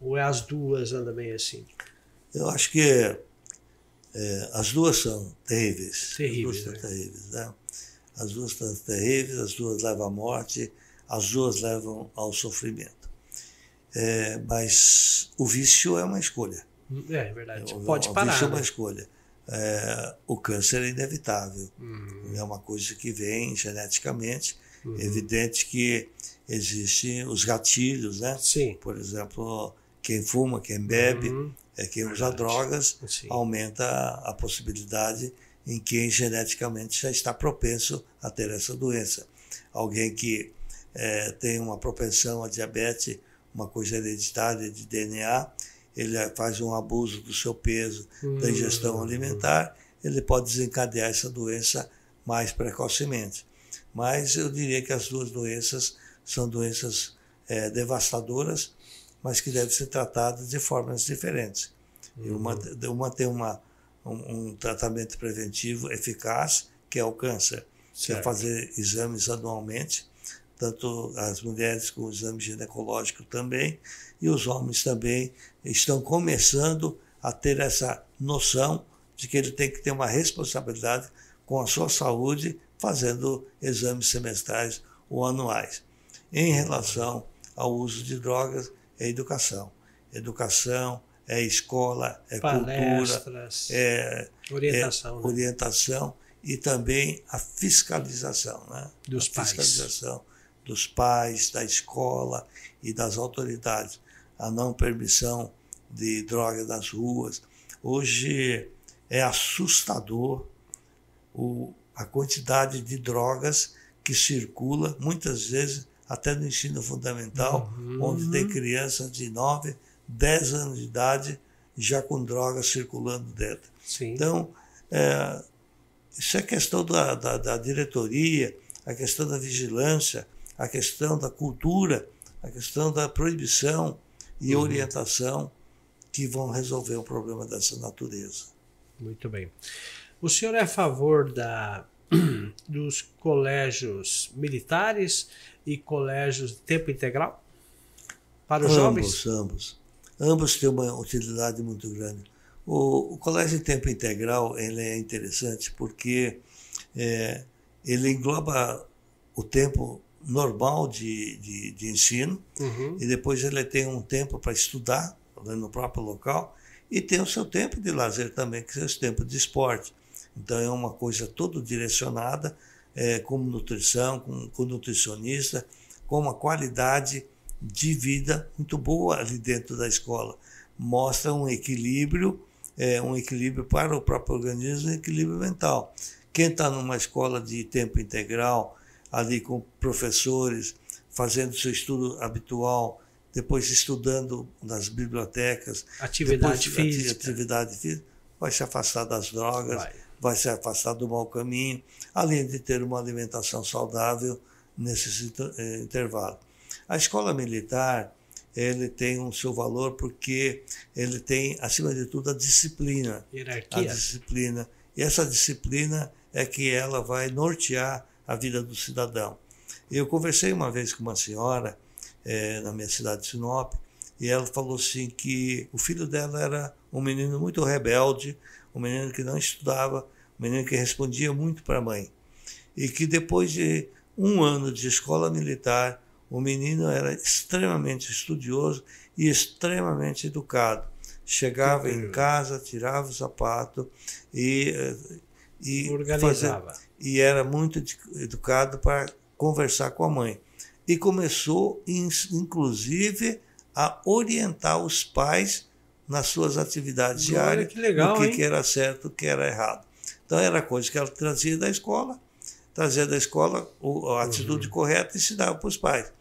Ou é as duas andam bem assim? Eu acho que é, as duas são terríveis. Terríveis, as duas né? são terríveis, né? As duas são terríveis, as duas levam à morte, as duas levam ao sofrimento. É, mas o vício é uma escolha. É, é verdade. O- Pode o parar. vício é né? uma escolha. É, o câncer é inevitável. Hum, É uma coisa que vem geneticamente. uhum. É evidente que existem os gatilhos, né? Sim. Por exemplo, quem fuma, quem bebe, Uhum. é quem usa Verdade. drogas, Sim. aumenta a possibilidade em quem geneticamente já está propenso a ter essa doença. Alguém que eh, tem uma propensão a diabetes, uma coisa hereditária de DNA, ele faz um abuso do seu peso, da ingestão Uhum. alimentar, ele pode desencadear essa doença mais precocemente. Mas eu diria que as duas doenças são doenças eh, devastadoras, mas que devem ser tratadas de formas diferentes. E uma, uma tem uma, um, um tratamento preventivo eficaz, que é o câncer, que é Certo. fazer exames anualmente, tanto as mulheres com o exame ginecológico também, e os homens também estão começando a ter essa noção de que ele tem que ter uma responsabilidade com a sua saúde, fazendo exames semestrais ou anuais. Em relação ao uso de drogas, é educação. Educação é escola, é cultura, Palestras, é, orientação. é né? orientação e também a fiscalização, né? Dos a pais. fiscalização dos pais, da escola e das autoridades, a não permissão de drogas nas ruas. Hoje é assustador o, a quantidade de drogas que circula, muitas vezes até no ensino fundamental, Uhum. onde tem crianças de 9, 10 anos de idade já com drogas circulando dentro. Sim. Então, é, isso é questão da, da, da diretoria, a questão da vigilância, a questão da cultura, a questão da proibição e Uhum. orientação que vão resolver um problema dessa natureza. Muito bem. O senhor é a favor da, dos colégios militares e colégios de tempo integral? Para os jovens? ambos, ambos. Ambos têm uma utilidade muito grande. O, o colégio em tempo integral ele é interessante porque é, ele engloba o tempo normal de, de, de ensino Uhum. e depois ele tem um tempo para estudar né, no próprio local e tem o seu tempo de lazer também, que é o seu tempo de esporte. Então é uma coisa toda direcionada, é, como nutrição, com, com nutricionista, com uma qualidade de vida muito boa ali dentro da escola. Mostra um equilíbrio, é, um equilíbrio para o próprio organismo e um equilíbrio mental. Quem está numa escola de tempo integral, ali com professores, fazendo seu estudo habitual, depois estudando nas bibliotecas, Atividade depois física. atividade física, vai se afastar das drogas, Vai. vai. se afastar do mau caminho, além de ter uma alimentação saudável nesse eh, intervalo. A escola militar, ele tem um seu valor porque ele tem, acima de tudo, a disciplina a Hierarquia. disciplina. E essa disciplina é que ela vai nortear a vida do cidadão. Eu conversei uma vez com uma senhora eh, na minha cidade de Sinop e ela falou assim que o filho dela era um menino muito rebelde, um menino que não estudava, um menino que respondia muito para a mãe. E que depois de um ano de escola militar, o menino era extremamente estudioso e extremamente educado. Chegava em casa, tirava o sapato e, eh, e Organizava. fazia- e era muito educado para conversar com a mãe. E começou, in- inclusive, a orientar os pais nas suas atividades Olha, diárias, que legal, o que, que era certo, o que era errado. Então era coisa que ela trazia da escola, trazia da escola a atitude Uhum. correta e se dava para os pais.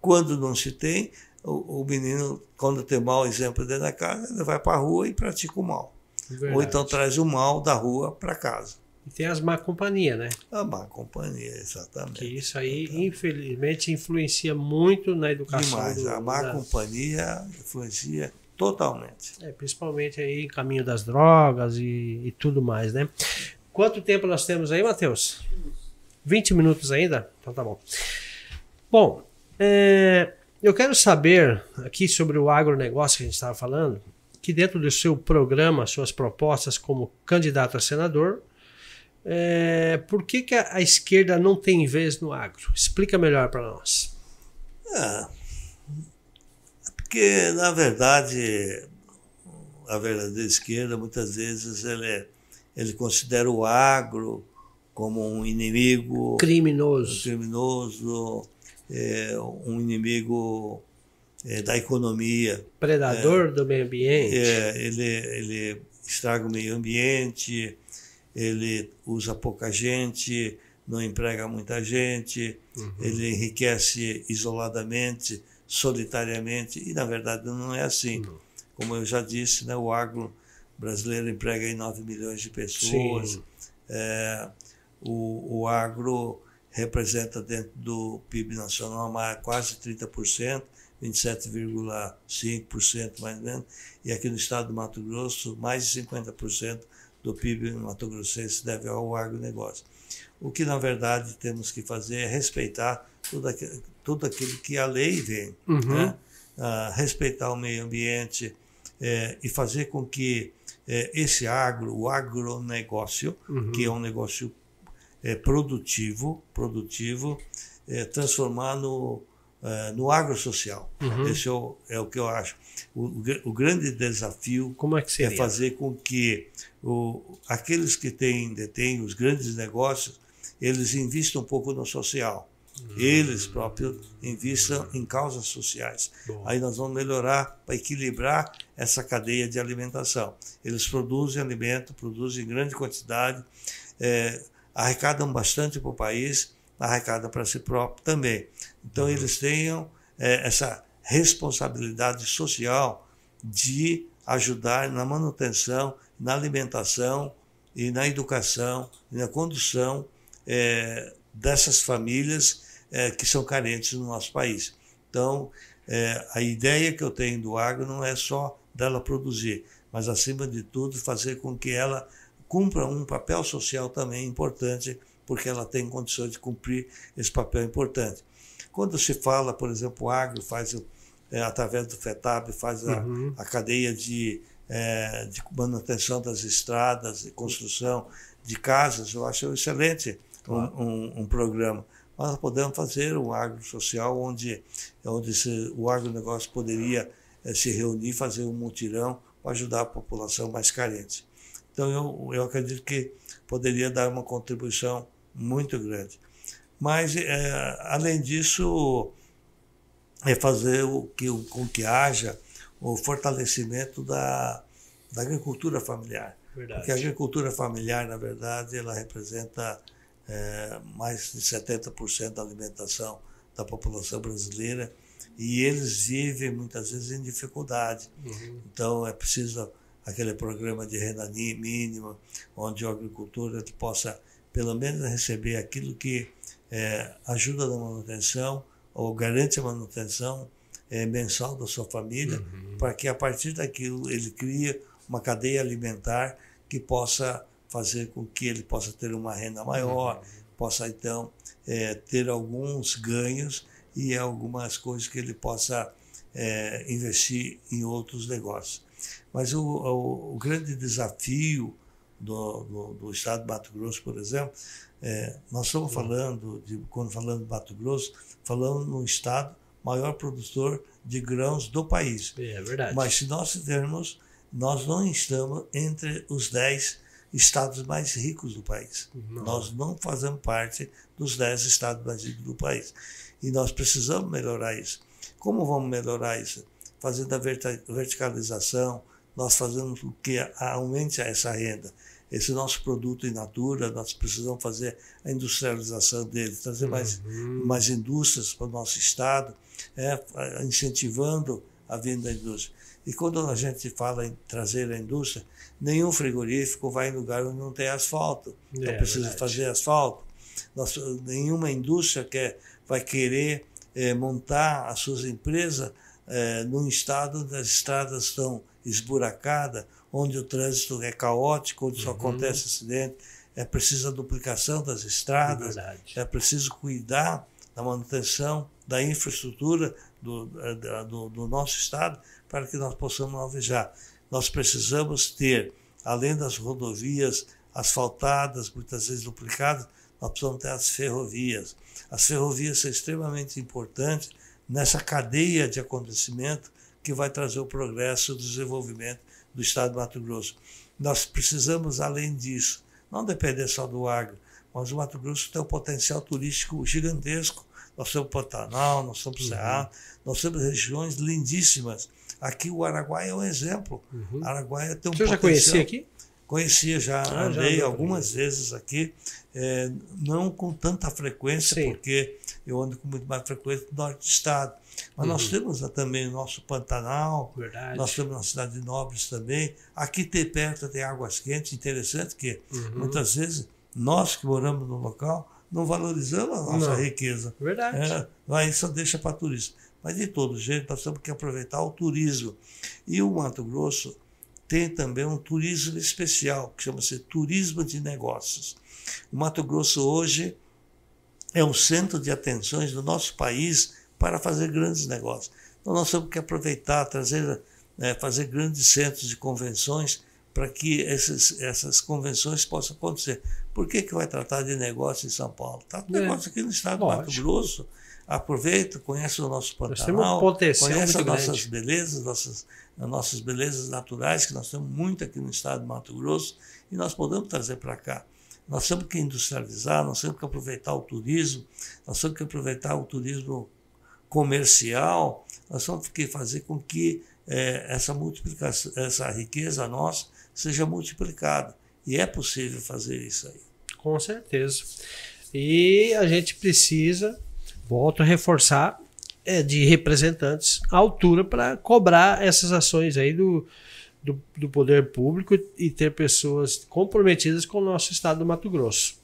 Quando não se tem, o, o menino, quando tem mau exemplo dentro da casa, ele vai para a rua e pratica o mal. Verdade. Ou então traz o mal da rua para casa. E tem as má companhia, né? A má companhia, exatamente. Que isso aí, infelizmente, influencia muito na educação. Demais. do- A má da- companhia influencia totalmente. É, principalmente aí em caminho das drogas e, e tudo mais, né? Quanto tempo nós temos aí, Matheus? 20 minutos ainda? Então tá bom. Bom, é, eu quero saber aqui sobre o agronegócio que a gente estava falando, que dentro do seu programa, suas propostas como candidato a senador, é, por que, que a, a, esquerda não tem vez no agro? Explica melhor para nós. É, porque, na verdade, a verdadeira esquerda, muitas vezes, ele, ele considera o agro como um inimigo criminoso, criminoso é, um inimigo é, da economia. Predador é, do meio ambiente. É, ele, ele estraga o meio ambiente, ele usa pouca gente, não emprega muita gente, uhum. ele enriquece isoladamente, solitariamente, e na verdade não é assim. Uhum. Como eu já disse, né, o agro brasileiro emprega em 9 milhões de pessoas. É, o, o agro representa dentro do PIB nacional quase 30%, 27,5% mais ou menos, e aqui no estado do Mato Grosso, mais de 50% do PIB Mato Grossense deve ao agronegócio. O que, na verdade, temos que fazer é respeitar tudo aquilo, tudo aquilo que a lei vem, uhum. né? ah, respeitar o meio ambiente é, e fazer com que é, esse agro, o agronegócio, uhum. que é um negócio é, produtivo, produtivo transformar no, é, no agrossocial. Uhum. Esse é o, é o, que eu acho. O, o grande desafio Como é, que é fazer com que o, aqueles que têm, detêm os grandes negócios, eles investam um pouco no social. Uhum. Eles próprios investam em causas sociais. Bom. Aí nós vamos melhorar para equilibrar essa cadeia de alimentação. Eles produzem alimento, produzem em grande quantidade, é, arrecadam bastante para o país, arrecada para si próprio também. Então, eles tenham é, essa responsabilidade social de ajudar na manutenção, na alimentação e na educação e na condução é, dessas famílias é, que são carentes no nosso país. Então, é, a ideia que eu tenho do agro não é só dela produzir, mas, acima de tudo, fazer com que ela cumpra um papel social também importante, porque ela tem condições de cumprir esse papel importante. Quando se fala, por exemplo, o agro faz, é, através do FETAB, faz a, uhum. a cadeia de, é, de manutenção das estradas, de construção de casas, eu acho excelente um, um, um programa. Nós podemos fazer um agro social onde, onde se, o agronegócio poderia é, se reunir, fazer um mutirão para ajudar a população mais carente. Então, eu, eu acredito que poderia dar uma contribuição muito grande. Mas, é, além disso, é fazer o que, com que haja o fortalecimento da, da agricultura familiar. Verdade. Porque a agricultura familiar, na verdade, ela representa é, mais de 70% da alimentação da população brasileira e eles vivem muitas vezes em dificuldade. Uhum. Então é preciso aquele programa de renda mínima, onde o agricultor possa pelo menos receber aquilo que é, ajuda na manutenção ou garante a manutenção é, mensal da sua família, uhum. para que a partir daquilo ele crie uma cadeia alimentar que possa fazer com que ele possa ter uma renda maior, uhum. possa então é, ter alguns ganhos e algumas coisas que ele possa é, investir em outros negócios. Mas o, o, o grande desafio do, do, do, estado de Mato Grosso, por exemplo, é, nós estamos falando, de, quando falando de Mato Grosso, falando no estado maior produtor de grãos do país. É verdade. Mas se nós tivermos, nós não estamos entre os 10 estados mais ricos do país. Não. Nós não fazemos parte dos 10 estados mais ricos do país. E nós precisamos melhorar isso. Como vamos melhorar isso? Fazendo a verticalização, nós fazemos o que aumente essa renda. Esse nosso produto in natura, nós precisamos fazer a industrialização dele, trazer mais, uhum. mais indústrias para o nosso estado, é, incentivando a vinda da indústria. E quando a gente fala em trazer a indústria, nenhum frigorífico vai em lugar onde não tem asfalto. Então é, precisa verdade. fazer asfalto. Nós, nenhuma indústria quer, vai querer é, montar as suas empresas é, num estado onde as estradas estão esburacada, onde o trânsito é caótico, onde só uhum. acontece acidente. É preciso a duplicação das estradas, é, é preciso cuidar da manutenção da infraestrutura do, do, do nosso Estado para que nós possamos alvejar. Nós precisamos ter, além das rodovias asfaltadas, muitas vezes duplicadas, nós precisamos ter as ferrovias. As ferrovias são extremamente importantes nessa cadeia de acontecimento que vai trazer o progresso e o desenvolvimento do Estado de Mato Grosso. Nós precisamos, além disso, não depender só do agro, mas o Mato Grosso tem um potencial turístico gigantesco. Nós temos Pantanal, nós temos Cerrado, uhum. nós temos regiões lindíssimas. Aqui o Araguaia é um exemplo. Uhum. Araguaia tem um Você potencial. já conhecia aqui? Conhecia já, ah, andei já algumas vezes aqui, é, não com tanta frequência, Sim. porque eu ando com muito mais frequência no norte do estado. Mas uhum. nós temos também o nosso Pantanal, Verdade. nós temos na cidade de Nobres também. Aqui tem perto tem águas quentes, interessante que uhum. muitas vezes nós que moramos no local não valorizamos a nossa não. riqueza. Verdade. É, aí só deixa para turista. Mas de todo jeito, nós temos que aproveitar o turismo. E o Mato Grosso tem também um turismo especial, que chama-se turismo de negócios. O Mato Grosso hoje é um centro de atenções do nosso país para fazer grandes negócios. Então nós temos que aproveitar, trazer, né, fazer grandes centros de convenções para que esses, essas convenções possam acontecer. Por que, que vai tratar de negócio em São Paulo? Está é. negócio aqui no estado do Mato Grosso. Aproveita, conhece o nosso Pantanal, conhece as nossas belezas, nossas as nossas belezas naturais, que nós temos muito aqui no estado de Mato Grosso, e nós podemos trazer para cá. Nós temos que industrializar, nós temos que aproveitar o turismo, nós temos que aproveitar o turismo comercial, nós temos que fazer com que é, essa multiplicação, essa riqueza nossa seja multiplicada. E é possível fazer isso aí. Com certeza. E a gente precisa, volto a reforçar, é, de representantes à altura para cobrar essas ações aí do, do, do, poder público e ter pessoas comprometidas com o nosso estado do Mato Grosso.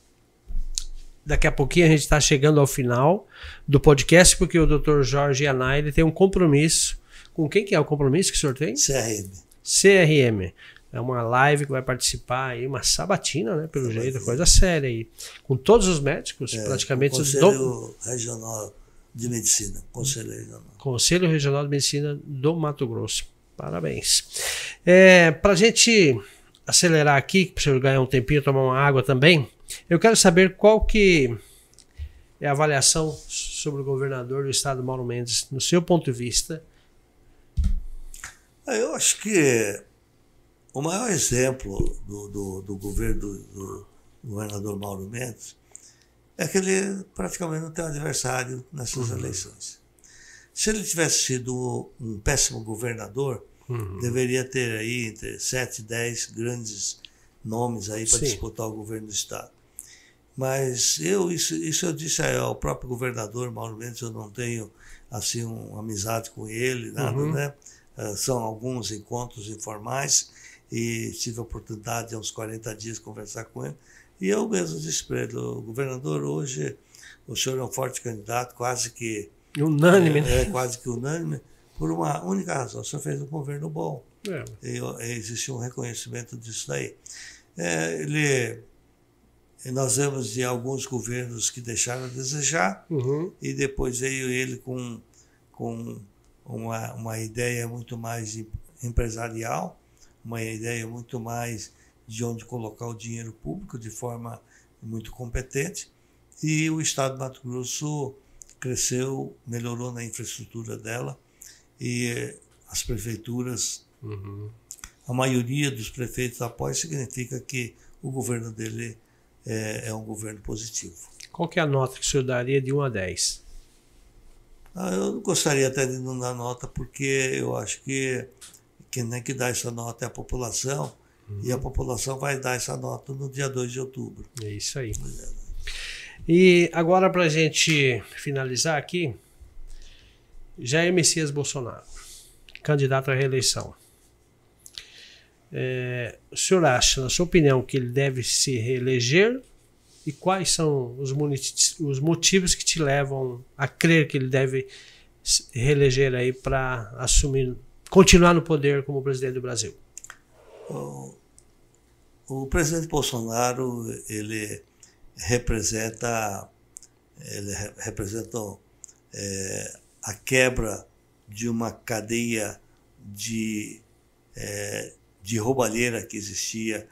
Daqui a pouquinho a gente está chegando ao final do podcast, porque o Dr. Jorge Anai ele tem um compromisso. Com quem que é o compromisso que o senhor tem? CRM. CRM. É uma live que vai participar aí, uma sabatina, né? Pelo sabatina. jeito, coisa séria aí. Com todos os médicos, é, praticamente. O Conselho do... Regional de Medicina, Conselho Regional. Conselho Regional de Medicina do Mato Grosso. Parabéns. É, Para a gente acelerar aqui, para eu ganhar um tempinho, tomar uma água também, eu quero saber qual que é a avaliação sobre o governador do estado Mauro Mendes, no seu ponto de vista. É, eu acho que o maior exemplo do, do, do governo do, do governador Mauro Mendes é que ele praticamente não tem um adversário nessas uhum. eleições. Se ele tivesse sido um péssimo governador, uhum. deveria ter aí entre 7 e 10 grandes nomes aí para disputar o governo do Estado. Mas eu, isso, isso eu disse ao próprio governador Mauro Mendes, eu não tenho assim uma amizade com ele, nada, uhum. né? Uh, são alguns encontros informais e tive a oportunidade há uns 40 dias de conversar com ele. E eu mesmo disse para ele, o governador, hoje o senhor é um forte candidato, quase que. Unânime, é, né? É, quase que unânime, por uma única razão: o senhor fez um governo bom. É. E, e existe um reconhecimento disso daí. É, ele. Nós vemos de alguns governos que deixaram a desejar, uhum. e depois veio ele com, com uma, uma ideia muito mais empresarial, uma ideia muito mais de onde colocar o dinheiro público de forma muito competente. E o Estado de Mato Grosso cresceu, melhorou na infraestrutura dela e as prefeituras, uhum. a maioria dos prefeitos apoia, significa que o governo dele é, é, um governo positivo. Qual que é a nota que o senhor daria de 1 a 10? Ah, eu gostaria até de não dar nota, porque eu acho que quem tem que dar essa nota é a população, Uhum. E a população vai dar essa nota no dia 2 de outubro. É isso aí. E agora, para a gente finalizar aqui, Jair Messias Bolsonaro, candidato à reeleição. É, o senhor acha, na sua opinião, que ele deve se reeleger? E quais são os, os motivos que te levam a crer que ele deve se reeleger aí para assumir, continuar no poder como presidente do Brasil? O, o presidente Bolsonaro ele representa ele representa é, a quebra de uma cadeia de, é, de roubalheira que existia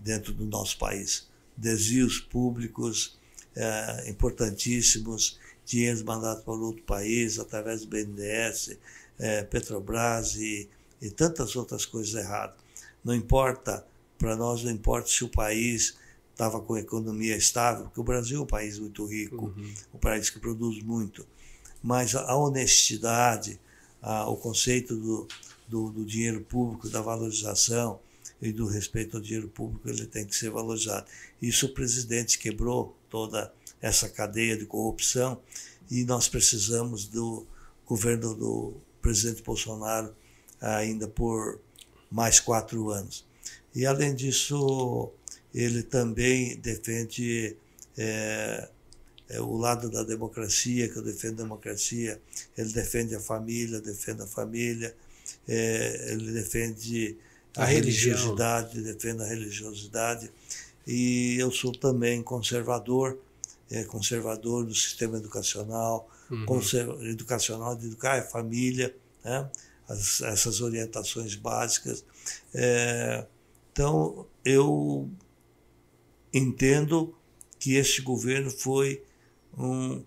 dentro do nosso país. Desvios públicos é, importantíssimos, dinheiros mandados para outro país através do BNDES, é, Petrobras e, e tantas outras coisas erradas. Não importa, para nós não importa se o país estava com a economia estável, porque o Brasil é um país muito rico, uhum. um país que produz muito. Mas a honestidade, a, o conceito do, do, do, dinheiro público, da valorização e do respeito ao dinheiro público, ele tem que ser valorizado. Isso o presidente quebrou toda essa cadeia de corrupção e nós precisamos do governo do presidente Bolsonaro ainda por mais quatro anos. E, além disso, ele também defende é, é, o lado da democracia, que eu defendo a democracia, ele defende a família, defende a família, é, ele defende a, a religiosidade, defende a religiosidade. E eu sou também conservador, é, conservador do sistema educacional, uhum. educacional de educar a família, né? As, essas orientações básicas. É, então, eu entendo que este governo foi um,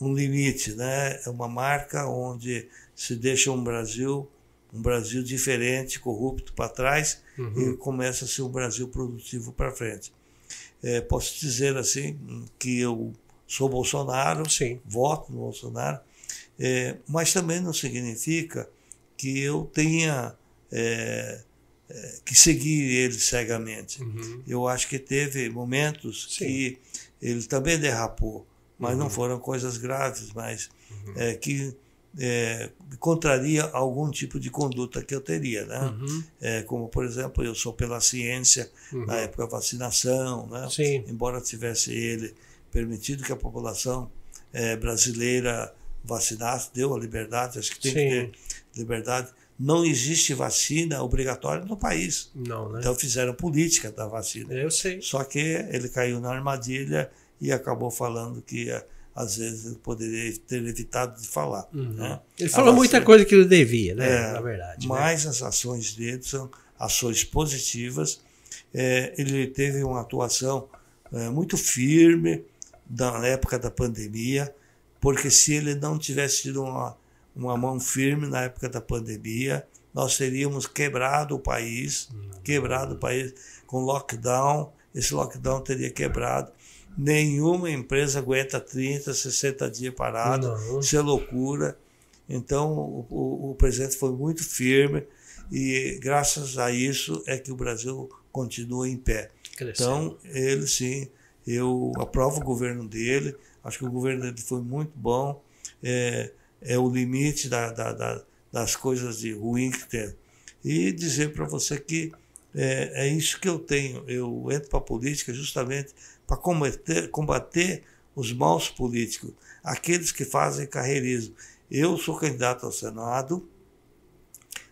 um limite, né? é uma marca onde se deixa um Brasil um Brasil diferente, corrupto para trás uhum. e começa a ser um Brasil produtivo para frente. É, posso dizer assim que eu sou Bolsonaro, Sim. voto no Bolsonaro, é, mas também não significa que eu tenha é, é, que seguir ele cegamente. Uhum. Eu acho que teve momentos Sim. que ele também derrapou, mas uhum. não foram coisas graves, mas uhum. é, que é, contraria algum tipo de conduta que eu teria, né? Uhum. É, como por exemplo, eu sou pela ciência uhum. na época da vacinação, né? Sim. Embora tivesse ele permitido que a população é, brasileira vacinasse, deu a liberdade, acho que tem Sim. que ter liberdade. Não existe vacina obrigatória no país. Não, né? Então fizeram política da vacina. Eu sei. Só que ele caiu na armadilha e acabou falando que às vezes ele poderia ter evitado de falar. Uhum. Né? Ele falou muita coisa que ele devia, né? É, na verdade. Né? Mas né? as ações dele são ações positivas. É, ele teve uma atuação é, muito firme na época da pandemia, porque se ele não tivesse tido uma, uma mão firme na época da pandemia, nós teríamos quebrado o país, uhum. quebrado o país com lockdown, esse lockdown teria quebrado Nenhuma empresa aguenta 30, 60 dias parado, Não. isso é loucura. Então, o, o, o presidente foi muito firme e, graças a isso, é que o Brasil continua em pé. Crescendo. Então, ele sim, eu aprovo o governo dele, acho que o governo dele foi muito bom, é, é o limite da, da, da, das coisas de ruim que tem. E dizer para você que é, é isso que eu tenho. Eu entro para a política justamente para combater, combater os maus políticos, aqueles que fazem carreirismo. Eu sou candidato ao Senado,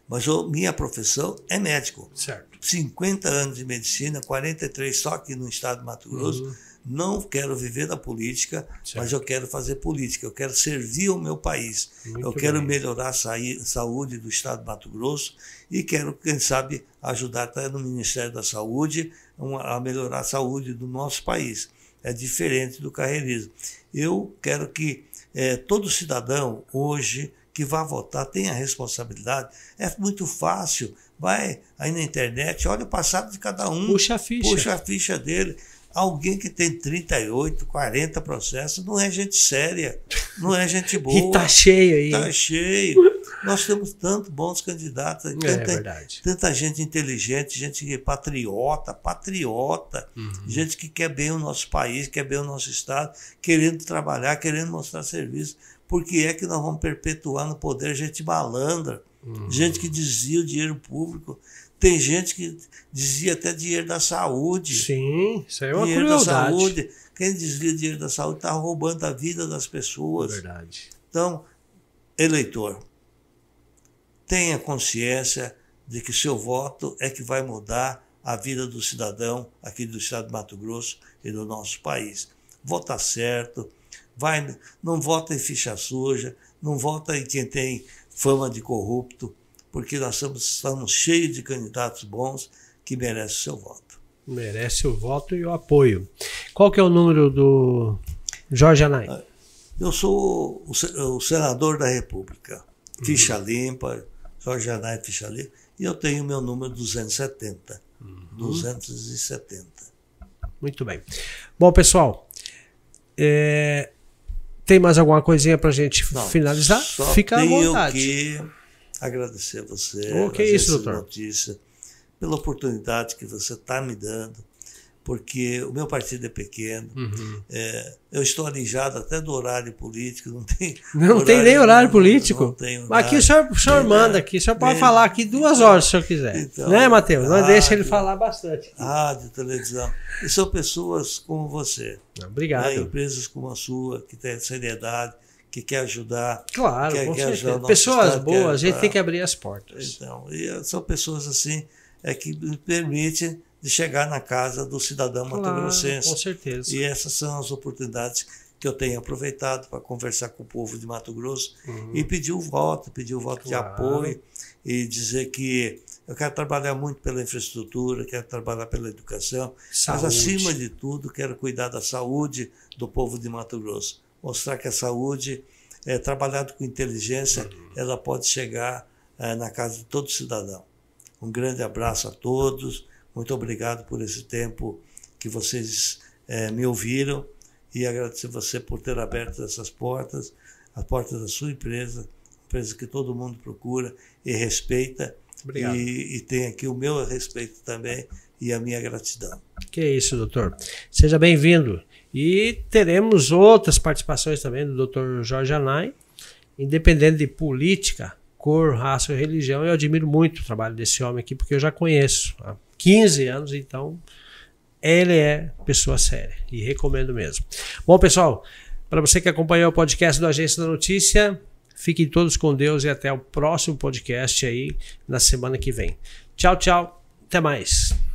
mas eu, minha profissão é médico. Certo. 50 anos de medicina, 43 só aqui no estado de Mato Grosso. Uhum. Não quero viver da política, certo. mas eu quero fazer política. Eu quero servir o meu país. Muito eu quero bem. melhorar a saúde do estado de Mato Grosso e quero, quem sabe, ajudar até no Ministério da Saúde a melhorar a saúde do nosso país. É diferente do carreirismo. Eu quero que é, todo cidadão hoje que vá votar tenha responsabilidade. É muito fácil. Vai aí na internet, olha o passado de cada um. Puxa a ficha. Puxa a ficha dele. Alguém que tem 38, 40 processos não é gente séria, não é gente boa. e tá cheio aí. Tá cheio. Nós temos tantos bons candidatos, é, tanta, tanta gente inteligente, gente patriota, patriota, uhum. gente que quer bem o nosso país, quer bem o nosso Estado, querendo trabalhar, querendo mostrar serviço. Por que é que nós vamos perpetuar no poder gente malandra, uhum. gente que desvia o dinheiro público? Tem gente que dizia até dinheiro da saúde. Sim, isso é uma dinheiro crueldade. da saúde. Quem desvia dinheiro da saúde está roubando a vida das pessoas. Verdade. Então, eleitor, tenha consciência de que seu voto é que vai mudar a vida do cidadão aqui do estado de Mato Grosso e do nosso país. Vota certo, vai, não vota em ficha suja, não vota em quem tem fama de corrupto, porque nós estamos, estamos cheios de candidatos bons que merecem o seu voto. Merece o voto e o apoio. Qual que é o número do Jorge Anai? Eu sou o senador da República. Ficha uhum. limpa, Jorge Anai Ficha limpa. E eu tenho meu número 270. Uhum. 270. Muito bem. Bom, pessoal, é, tem mais alguma coisinha para a gente Não, finalizar? Fica à vontade. que agradecer a você. O que é isso, doutor? Notícia, pela oportunidade que você está me dando porque o meu partido é pequeno, uhum. é, eu estou alijado até do horário político, não tem. Não horário, tem nem horário político. Não, tem horário. Aqui o senhor, o senhor manda aqui, o senhor pode é, falar aqui duas horas se o senhor quiser. Então, né, Matheus? Não deixa ele falar bastante. Rádio, televisão. E são pessoas como você. Obrigado. Né, empresas como a sua, que tem seriedade, que quer ajudar. Claro, quer, quer certeza. Pessoas estado, boas, quer, a gente tem que abrir as portas. Então, e são pessoas assim é que me permitem de chegar na casa do cidadão claro, mato-grossense. Com certeza. E essas são as oportunidades que eu tenho aproveitado para conversar com o povo de Mato Grosso uhum. e pedir o voto, pedir o voto claro. de apoio e dizer que eu quero trabalhar muito pela infraestrutura, quero trabalhar pela educação, saúde. mas acima de tudo quero cuidar da saúde do povo de Mato Grosso. Mostrar que a saúde, é, trabalhado com inteligência, uhum. ela pode chegar é, na casa de todo cidadão. Um grande abraço a todos muito obrigado por esse tempo que vocês é, me ouviram e agradecer você por ter aberto essas portas, as portas da sua empresa, empresa que todo mundo procura e respeita. Obrigado. E, e tem aqui o meu respeito também e a minha gratidão. Que é isso, doutor. Seja bem-vindo. E teremos outras participações também do doutor Jorge Anai, independente de política, cor, raça ou religião. Eu admiro muito o trabalho desse homem aqui, porque eu já conheço 15 anos, então ele é pessoa séria e recomendo mesmo. Bom, pessoal, para você que acompanhou o podcast do Agência da Notícia, fiquem todos com Deus e até o próximo podcast aí na semana que vem. Tchau, tchau. Até mais.